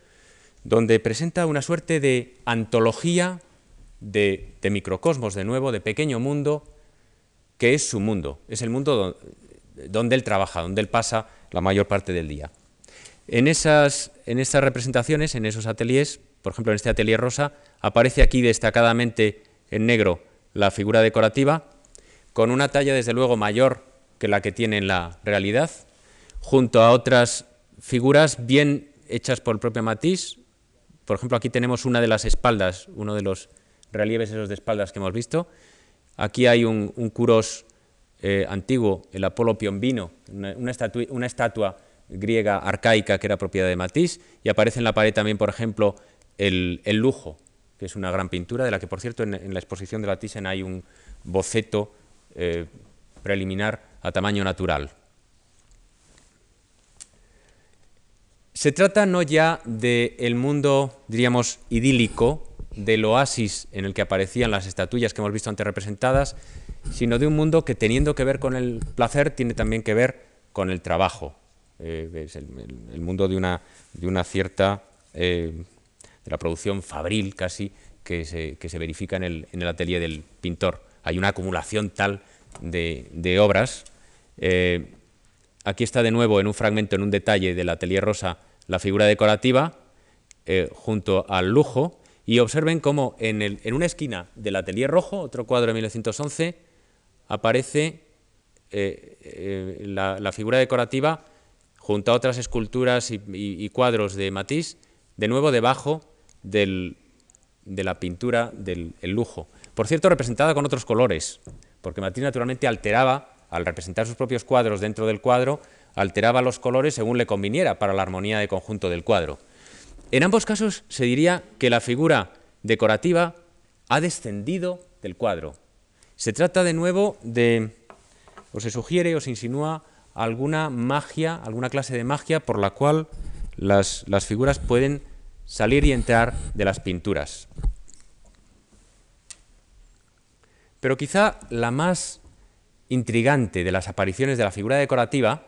donde presenta una suerte de antología de, microcosmos, de nuevo, de pequeño mundo, que es su mundo, es el mundo donde, él trabaja, donde él pasa la mayor parte del día. En esas, en esas representaciones, en esos ateliers, por ejemplo en este atelier rosa, Aparece aquí destacadamente en negro la figura decorativa, con una talla desde luego mayor que la que tiene en la realidad, junto a otras figuras bien hechas por el propio Matisse, Por ejemplo, aquí tenemos una de las espaldas, uno de los relieves esos de espaldas que hemos visto. Aquí hay un, un eh, antiguo, el Apolo Piombino, una, una, estatua griega arcaica que era propiedad de Matisse, y aparece en la pared también, por ejemplo, el, Lujo, que es una gran pintura, de la que, por cierto, en, la exposición de la Thyssen hay un boceto eh, preliminar a tamaño natural. Se trata no ya del mundo, diríamos, idílico, del oasis en el que aparecían las estatuillas que hemos visto antes representadas, sino de un mundo que teniendo que ver con el placer, tiene también que ver con el trabajo. Eh, es el, mundo de una, de una cierta, eh, de la producción fabril casi, que se, que se verifica en el, en el, atelier del pintor. Hay una acumulación tal de, de obras. Eh, aquí está de nuevo en un fragmento, en un detalle del atelier rosa, la figura decorativa junto al lujo, y observen cómo en, el, en, una esquina del Atelier Rojo, otro cuadro de 1911, aparece eh, eh, la, figura decorativa junto a otras esculturas y, cuadros de Matisse, de nuevo debajo de la pintura del lujo. Por cierto, representada con otros colores, porque Matisse naturalmente alteraba, al representar sus propios cuadros dentro del cuadro, alteraba los colores según le conviniera para la armonía de conjunto del cuadro. En ambos casos se diría que la figura decorativa ha descendido del cuadro. Se trata de nuevo de, o se sugiere o se insinúa alguna magia, alguna clase de magia por la cual las, las figuras pueden salir y entrar de las pinturas. Pero quizá la más intrigante de las apariciones de la figura decorativa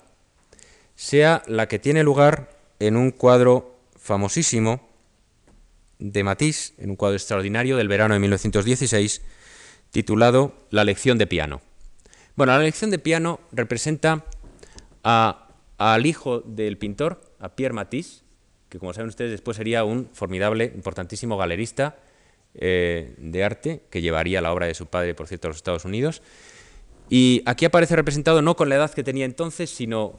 sea la que tiene lugar en un cuadro famosísimo de Matisse, en un cuadro extraordinario del verano de 1916, titulado La lección de piano. Bueno, la lección de piano representa al hijo del pintor, a Pierre Matisse, que como saben ustedes después sería un formidable, importantísimo galerista eh, de arte, que llevaría la obra de su padre, por cierto, a los Estados Unidos. Y aquí aparece representado no con la edad que tenía entonces, sino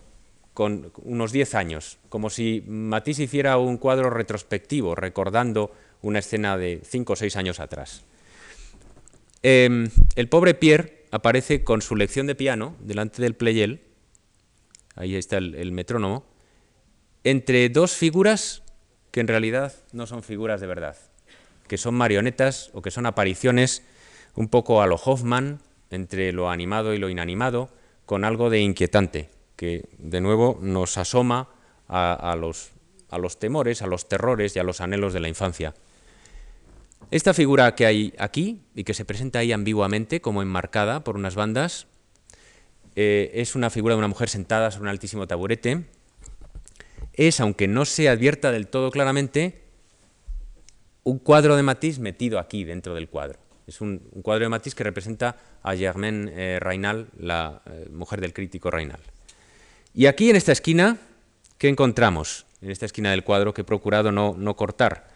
con unos 10 años, como si Matisse hiciera un cuadro retrospectivo, recordando una escena de 5 o 6 años atrás. Em, el pobre Pierre aparece con su lección de piano delante del Pleyel, ahí está el, metrónomo, entre dos figuras que en realidad no son figuras de verdad, que son marionetas o que son apariciones un poco a lo Hoffman, entre lo animado y lo inanimado, con algo de inquietante que de nuevo nos asoma a, los, a los temores, a los terrores y a los anhelos de la infancia. Esta figura que hay aquí y que se presenta ahí ambiguamente como enmarcada por unas bandas eh, es una figura de una mujer sentada sobre un altísimo taburete. Es, aunque no se advierta del todo claramente, un cuadro de Matisse metido aquí dentro del cuadro. Es un, cuadro de Matisse que representa a Germaine eh, la eh, mujer del crítico Raynal. Y aquí en esta esquina, ¿qué encontramos? En esta esquina del cuadro que he procurado no, cortar.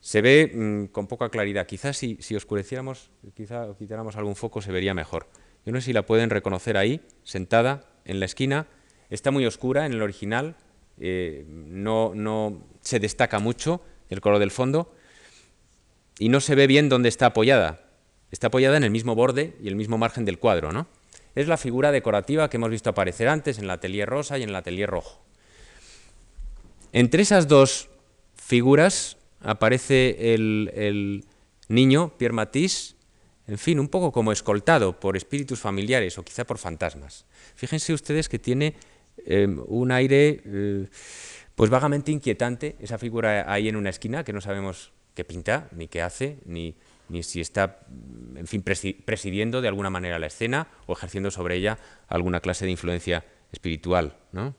Se ve mm, con poca claridad. Quizás si, oscureciéramos, quizá quitáramos algún foco se vería mejor. Yo no sé si la pueden reconocer ahí, sentada en la esquina. Está muy oscura en el original, eh, no se destaca mucho el color del fondo y no se ve bien dónde está apoyada. Está apoyada en el mismo borde y el mismo margen del cuadro, ¿no? es la figura decorativa que hemos visto aparecer antes en el atelier rosa y en el atelier rojo. Entre esas dos figuras aparece el, niño, Pierre Matisse, en fin, un poco como escoltado por espíritus familiares o quizá por fantasmas. Fíjense ustedes que tiene em, un aire eh, pues vagamente inquietante, esa figura ahí en una esquina que no sabemos qué pinta, ni qué hace, ni, ni si está, en fin, presidiendo de alguna manera la escena o ejerciendo sobre ella alguna clase de influencia espiritual. ¿no?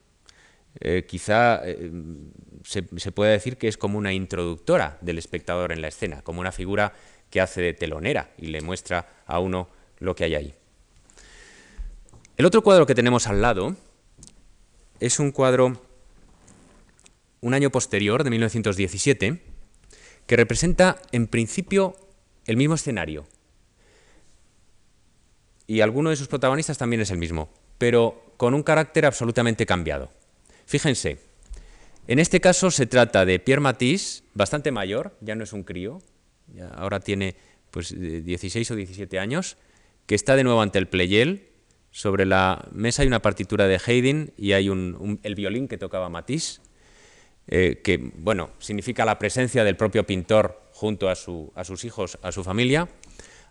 Eh, quizá eh, se, se pueda decir que es como una introductora del espectador en la escena, como una figura que hace de telonera y le muestra a uno lo que hay ahí. El otro cuadro que tenemos al lado es un cuadro un año posterior, de 1917, que representa en principio el mismo escenario. Y alguno de sus protagonistas también es el mismo, pero con un carácter absolutamente cambiado. Fíjense, En este caso se trata de Pierre Matisse, bastante mayor, ya no es un crío, ahora tiene pues 16 o 17 años, que está de nuevo ante el Pleyel. Sobre la mesa hay una partitura de Haydn y hay el violín que tocaba Matisse, eh, que bueno, significa la presencia del propio pintor junto a, sus hijos, a su familia.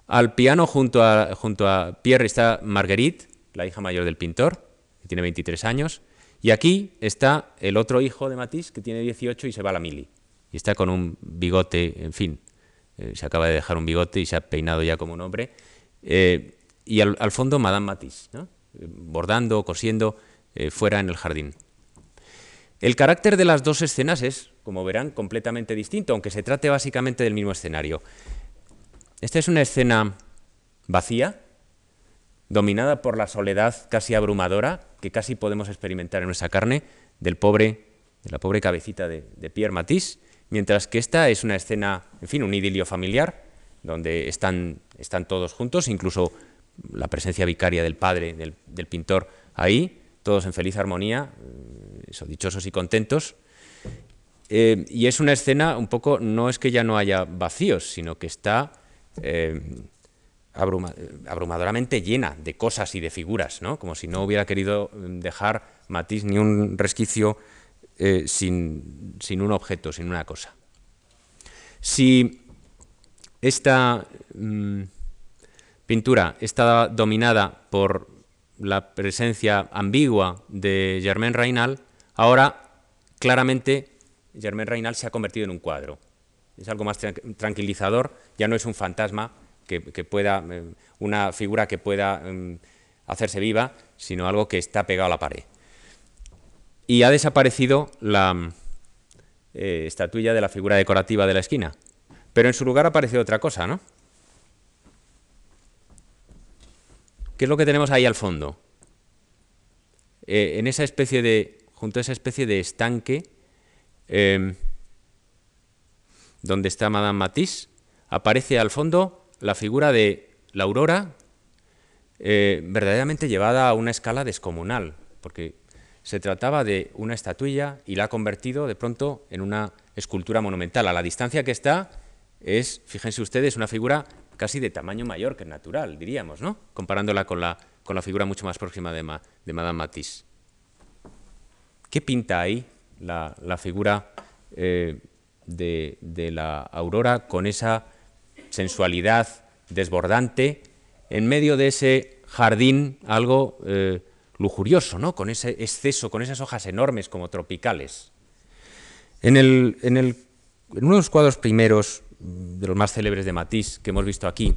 Al piano junto a, junto a Pierre está Marguerite, la hija mayor del pintor, que tiene 23 años. Y aquí está el otro hijo de Matisse, que tiene 18 y se va a la mili. Y está con un bigote, en fin, eh, se acaba de dejar un bigote y se ha peinado ya como un hombre. Eh, y al, fondo Madame Matisse, bordando, cosiendo eh, fuera en el jardín. El carácter de las dos escenas es, como verán, completamente distinto, aunque se trate básicamente del mismo escenario. Esta es una escena vacía, dominada por la soledad casi abrumadora que casi podemos experimentar en nuestra carne del pobre, de la pobre cabecita de, Pierre Matisse, mientras que esta es una escena, en fin, un idilio familiar, donde están, están todos juntos, incluso la presencia vicaria del padre, del, pintor, ahí, todos en feliz armonía, eh, dichosos y contentos. Eh, y es una escena un poco, no es que ya no haya vacíos, sino que está eh, abrumadoramente llena de cosas y de figuras, ¿no? como si no hubiera querido dejar Matisse ni un resquicio eh, sin, un objeto, sin una cosa. Si esta mm, pintura está dominada por la presencia ambigua de Germain Reinal, ahora claramente Germain Reinal se ha convertido en un cuadro. Es algo más tranquilizador, ya no es un fantasma, que, pueda, eh, una figura que pueda em, hacerse viva, sino algo que está pegado a la pared. Y ha desaparecido la eh, estatuilla de la figura decorativa de la esquina, pero en su lugar aparece otra cosa, ¿no? ¿Qué es lo que tenemos ahí al fondo? Eh, en esa especie de, junto a esa especie de estanque, em, donde está Madame Matisse, aparece al fondo la figura de la aurora eh, verdaderamente llevada a una escala descomunal, porque se trataba de una estatuilla y la ha convertido de pronto en una escultura monumental. A la distancia que está es, fíjense ustedes, una figura casi de tamaño mayor que natural, diríamos, ¿no? Comparándola con la, con la figura mucho más próxima de, de Madame Matisse. ¿Qué pinta ahí la, figura eh, de, la aurora con esa sensualidad desbordante, en medio de ese jardín algo eh, lujurioso, ¿no? con ese exceso, con esas hojas enormes como tropicales. En, en uno de los cuadros primeros, mm, de los más célebres de Matisse, que hemos visto aquí,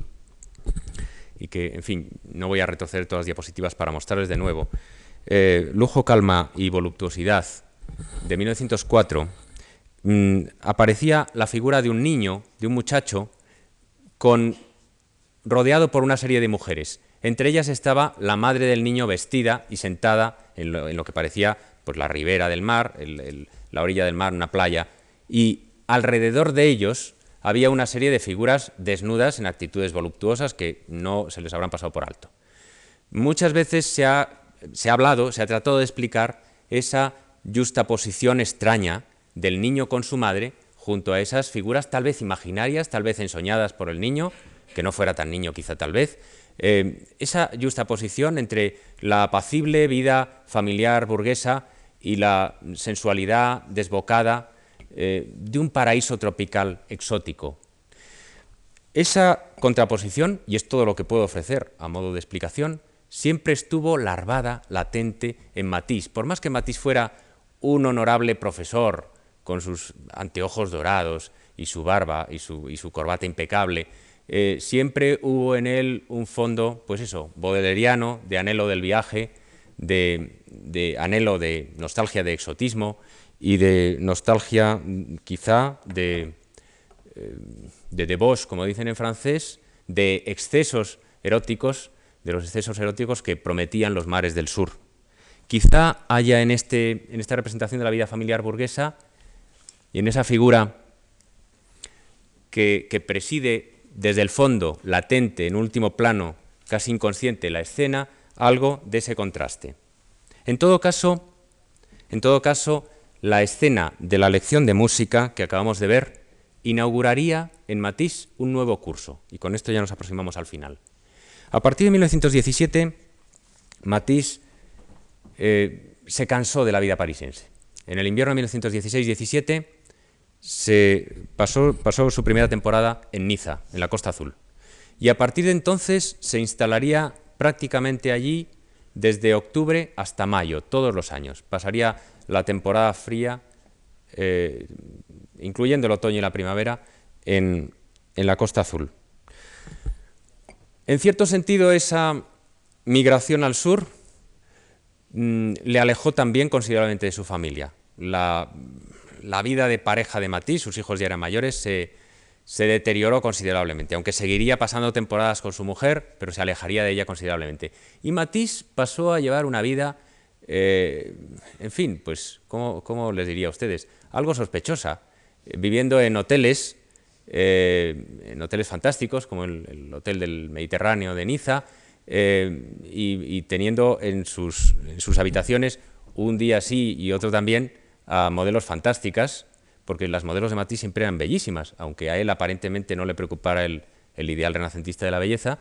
y que, en fin, no voy a retroceder todas las diapositivas para mostrarles de nuevo, eh, Lujo, Calma y Voluptuosidad, de 1904, mm, aparecía la figura de un niño, de un muchacho, con, rodeado por una serie de mujeres. Entre ellas estaba la madre del niño vestida y sentada en lo, que parecía pues, la ribera del mar, la orilla del mar, una playa, y alrededor de ellos había una serie de figuras desnudas en actitudes voluptuosas que no se les habrán pasado por alto. Muchas veces se ha, se ha hablado, se ha tratado de explicar esa justaposición extraña del niño con su madre junto a esas figuras tal vez imaginarias, tal vez ensoñadas por el niño, que no fuera tan niño quizá tal vez, eh, esa justaposición entre la apacible vida familiar burguesa y la sensualidad desbocada eh, de un paraíso tropical exótico. Esa contraposición, y es todo lo que puedo ofrecer a modo de explicación, siempre estuvo larvada, latente en Matisse. Por más que Matisse fuera un honorable profesor, con sus anteojos dorados y su barba y su, corbata impecable, eh, siempre hubo en él un fondo, pues eso, bodeleriano, de anhelo del viaje, de, anhelo de nostalgia de exotismo y de nostalgia quizá de, eh, de debauche, como dicen en francés, de excesos eróticos, de los excesos eróticos que prometían los mares del sur. Quizá haya en, este, en esta representación de la vida familiar burguesa y en esa figura que, preside desde el fondo, latente, en último plano, casi inconsciente, la escena, algo de ese contraste. En todo caso, en todo caso la escena de la lección de música que acabamos de ver inauguraría en Matisse un nuevo curso. Y con esto ya nos aproximamos al final. A partir de 1917, Matisse eh, se cansó de la vida parisiense. En el invierno de 1916-17 se pasó, su primera temporada en Niza, en la Costa Azul. Y a partir de entonces se instalaría prácticamente allí desde octubre hasta mayo, todos los años. Pasaría la temporada fría, eh, incluyendo el otoño y la primavera, en, la Costa Azul. En cierto sentido, esa migración al sur mm, le alejó también considerablemente de su familia. La, vida de pareja de Matisse, sus hijos ya eran mayores, se, deterioró considerablemente, aunque seguiría pasando temporadas con su mujer, pero se alejaría de ella considerablemente. Y Matisse pasó a llevar una vida, eh, en fin, pues, ¿cómo, les diría a ustedes? Algo sospechosa, eh, viviendo en hoteles, eh, en hoteles fantásticos, como el, Hotel del Mediterráneo de Niza, y, teniendo en sus, habitaciones un día sí y otro también a modelos fantásticas, porque las modelos de Matisse siempre eran bellísimas, aunque a él aparentemente no le preocupara el, ideal renacentista de la belleza,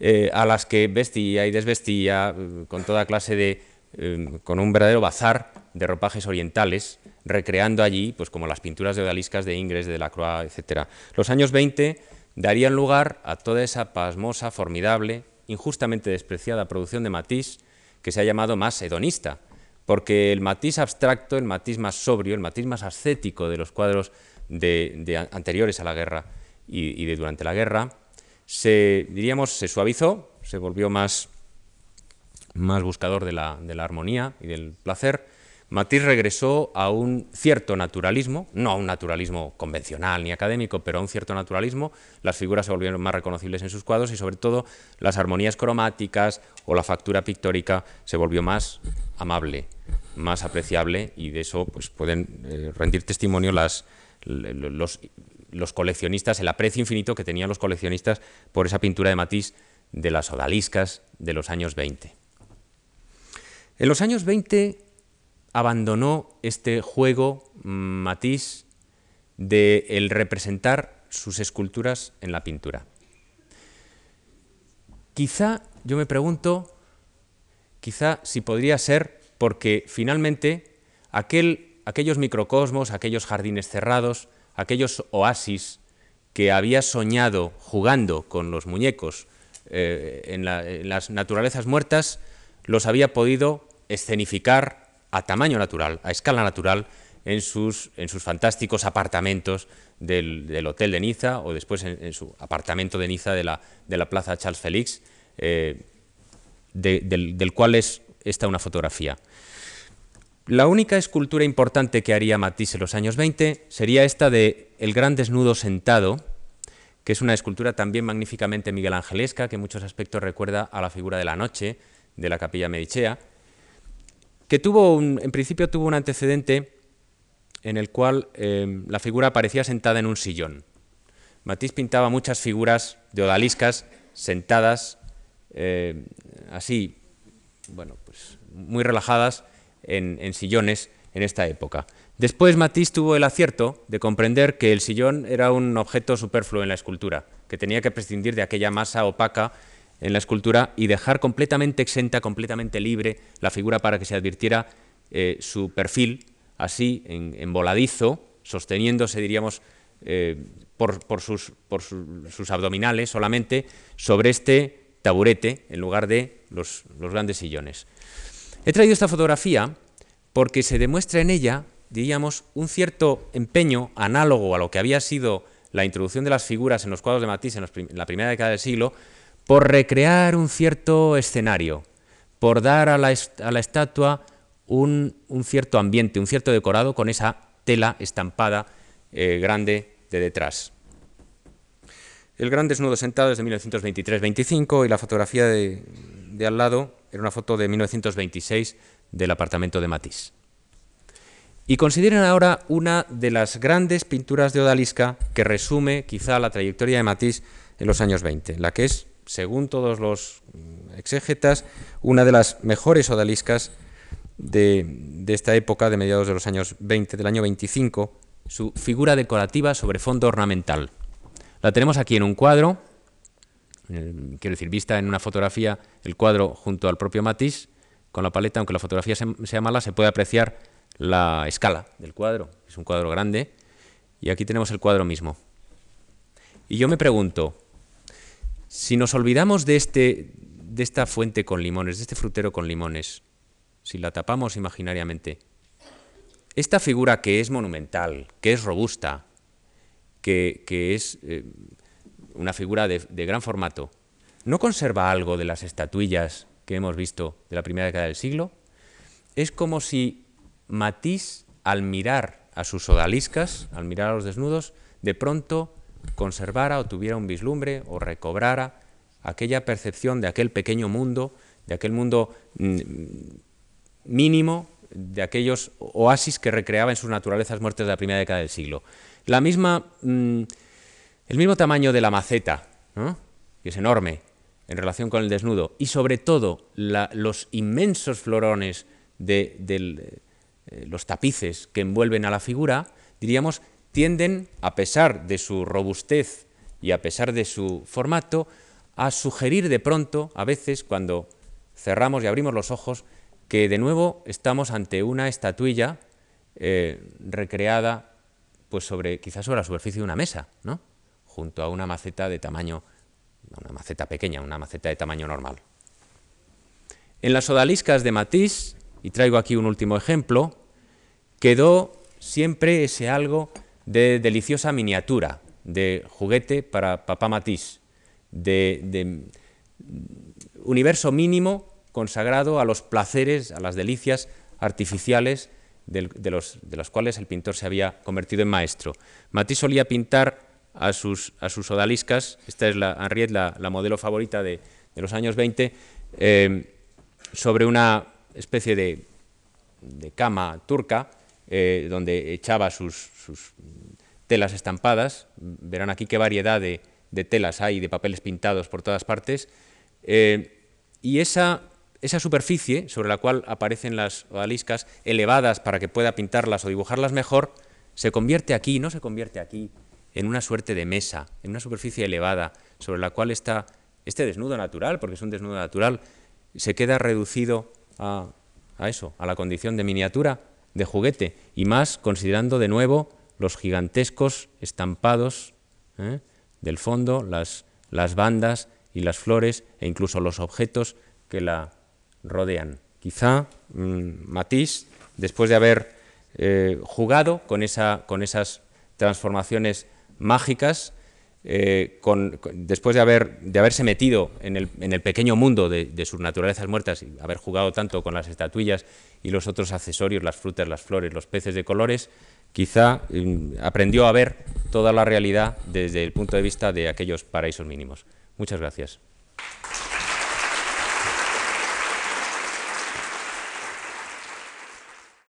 eh, a las que vestía y desvestía eh, con toda clase de, eh, con un verdadero bazar de ropajes orientales, recreando allí, pues como las pinturas de odaliscas de Ingres, de Lacroix, etc. Los años 20 darían lugar a toda esa pasmosa, formidable, injustamente despreciada producción de Matisse, que se ha llamado más hedonista, porque el matiz abstracto, el matiz más sobrio, el matiz más ascético de los cuadros de, anteriores a la guerra y, de durante la guerra, se, diríamos, se suavizó, se volvió más, más buscador de la, de la armonía y del placer, Matisse regresó a un cierto naturalismo, no a un naturalismo convencional ni académico, pero a un cierto naturalismo. Las figuras se volvieron más reconocibles en sus cuadros y sobre todo las armonías cromáticas o la factura pictórica se volvió más amable, más apreciable y de eso pues, pueden eh, rendir testimonio las, los, los, coleccionistas, el aprecio infinito que tenían los coleccionistas por esa pintura de Matisse de las odaliscas de los años 20. En los años 20 abandonó este juego mm, Matisse de el representar sus esculturas en la pintura. Quizá, yo me pregunto, quizá si podría ser porque finalmente aquel, aquellos microcosmos, aquellos jardines cerrados, aquellos oasis que había soñado jugando con los muñecos eh, en las naturalezas muertas, los había podido escenificar a tamaño natural, a escala natural, en sus, en sus fantásticos apartamentos del, Hotel de Niza o después en, su apartamento de Niza de la, de la Plaza Charles Félix, eh, del, cual es esta una fotografía. La única escultura importante que haría Matisse en los años 20 sería esta de El gran desnudo sentado, que es una escultura también magníficamente miguelangelesca, que en muchos aspectos recuerda a la figura de la noche de la capilla Medicea, que tuvo en principio tuvo un antecedente en el cual em, la figura aparecía sentada en un sillón. Matisse pintaba muchas figuras de odaliscas sentadas em, así, bueno, pues muy relajadas en, en sillones en esta época. Después Matisse tuvo el acierto de comprender que el sillón era un objeto superfluo en la escultura, que tenía que prescindir de aquella masa opaca en la escultura y dejar completamente exenta, completamente libre la figura para que se advirtiera eh, su perfil, así, en, voladizo, sosteniéndose, diríamos, eh, por, sus, abdominales solamente, sobre este taburete en lugar de los, grandes sillones. He traído esta fotografía porque se demuestra en ella, diríamos, un cierto empeño análogo a lo que había sido la introducción de las figuras en los cuadros de Matisse en, la primera década del siglo, por recrear un cierto escenario, por dar a la, estatua un, cierto ambiente, un cierto decorado con esa tela estampada eh, grande de detrás. El gran desnudo sentado es de 1923-25 y la fotografía de, al lado era una foto de 1926 del apartamento de Matisse. Y consideren ahora una de las grandes pinturas de Odalisca que resume quizá la trayectoria de Matisse en los años 20, la que es según todos los exégetas, una de las mejores odaliscas de, esta época, de mediados de los años 20, del año 25, su figura decorativa sobre fondo ornamental. La tenemos aquí en un cuadro, quiero decir, vista en una fotografía, el cuadro junto al propio Matisse, con la paleta, aunque la fotografía sea mala, se puede apreciar la escala del cuadro. Es un cuadro grande. Y aquí tenemos el cuadro mismo. Y yo me pregunto, si nos olvidamos de, este, de esta fuente con limones, de este frutero con limones, si la tapamos imaginariamente, esta figura que es monumental, que es robusta, que, es eh, una figura de, gran formato, ¿no conserva algo de las estatuillas que hemos visto de la primera década del siglo? Es como si Matisse, al mirar a sus odaliscas, al mirar a los desnudos, de pronto conservara o tuviera un vislumbre o recobrara aquella percepción de aquel pequeño mundo, de aquel mundo mm, mínimo de aquellos oasis que recreaba en sus naturalezas muertas de la primera década del siglo. La misma, mm, el mismo tamaño de la maceta, que es enorme en relación con el desnudo, y sobre todo los inmensos florones de, eh, los tapices que envuelven a la figura, diríamos, tienden, a pesar de su robustez y a pesar de su formato, a sugerir de pronto, a veces, cuando cerramos y abrimos los ojos, que de nuevo estamos ante una estatuilla eh, recreada pues sobre, quizás sobre la superficie de una mesa, ¿no? junto a una maceta de tamaño, una maceta pequeña, una maceta de tamaño normal. En las odaliscas de Matisse, y traigo aquí un último ejemplo, quedó siempre ese algo de deliciosa miniatura, de juguete para papá Matisse, de universo mínimo consagrado a los placeres, a las delicias artificiales de, los, de los cuales el pintor se había convertido en maestro. Matisse solía pintar a sus, a sus odaliscas, esta es la, Henriette, la, modelo favorita de, los años 20, eh, sobre una especie de, cama turca, eh, donde echaba sus, telas estampadas. Verán aquí qué variedad de, telas hay, de papeles pintados por todas partes. Eh, y esa esa superficie sobre la cual aparecen las odaliscas, elevadas para que pueda pintarlas o dibujarlas mejor, se convierte aquí, no se convierte aquí, en una suerte de mesa, en una superficie elevada, sobre la cual está este desnudo natural, porque es un desnudo natural, se queda reducido a, eso, a la condición de miniatura, de juguete, y más considerando de nuevo los gigantescos estampados ¿eh? del fondo, las, bandas y las flores, e incluso los objetos que la rodean. Quizá mm, Matisse, después de haber eh, jugado con, esa, con, esas transformaciones mágicas, eh, después de, haber, de, haberse metido en el, en el pequeño mundo de, sus naturalezas muertas y haber jugado tanto con las estatuillas y los otros accesorios, las frutas, las flores, los peces de colores, quizá mm, aprendió a ver toda la realidad desde el punto de vista de aquellos paraísos mínimos. Muchas gracias.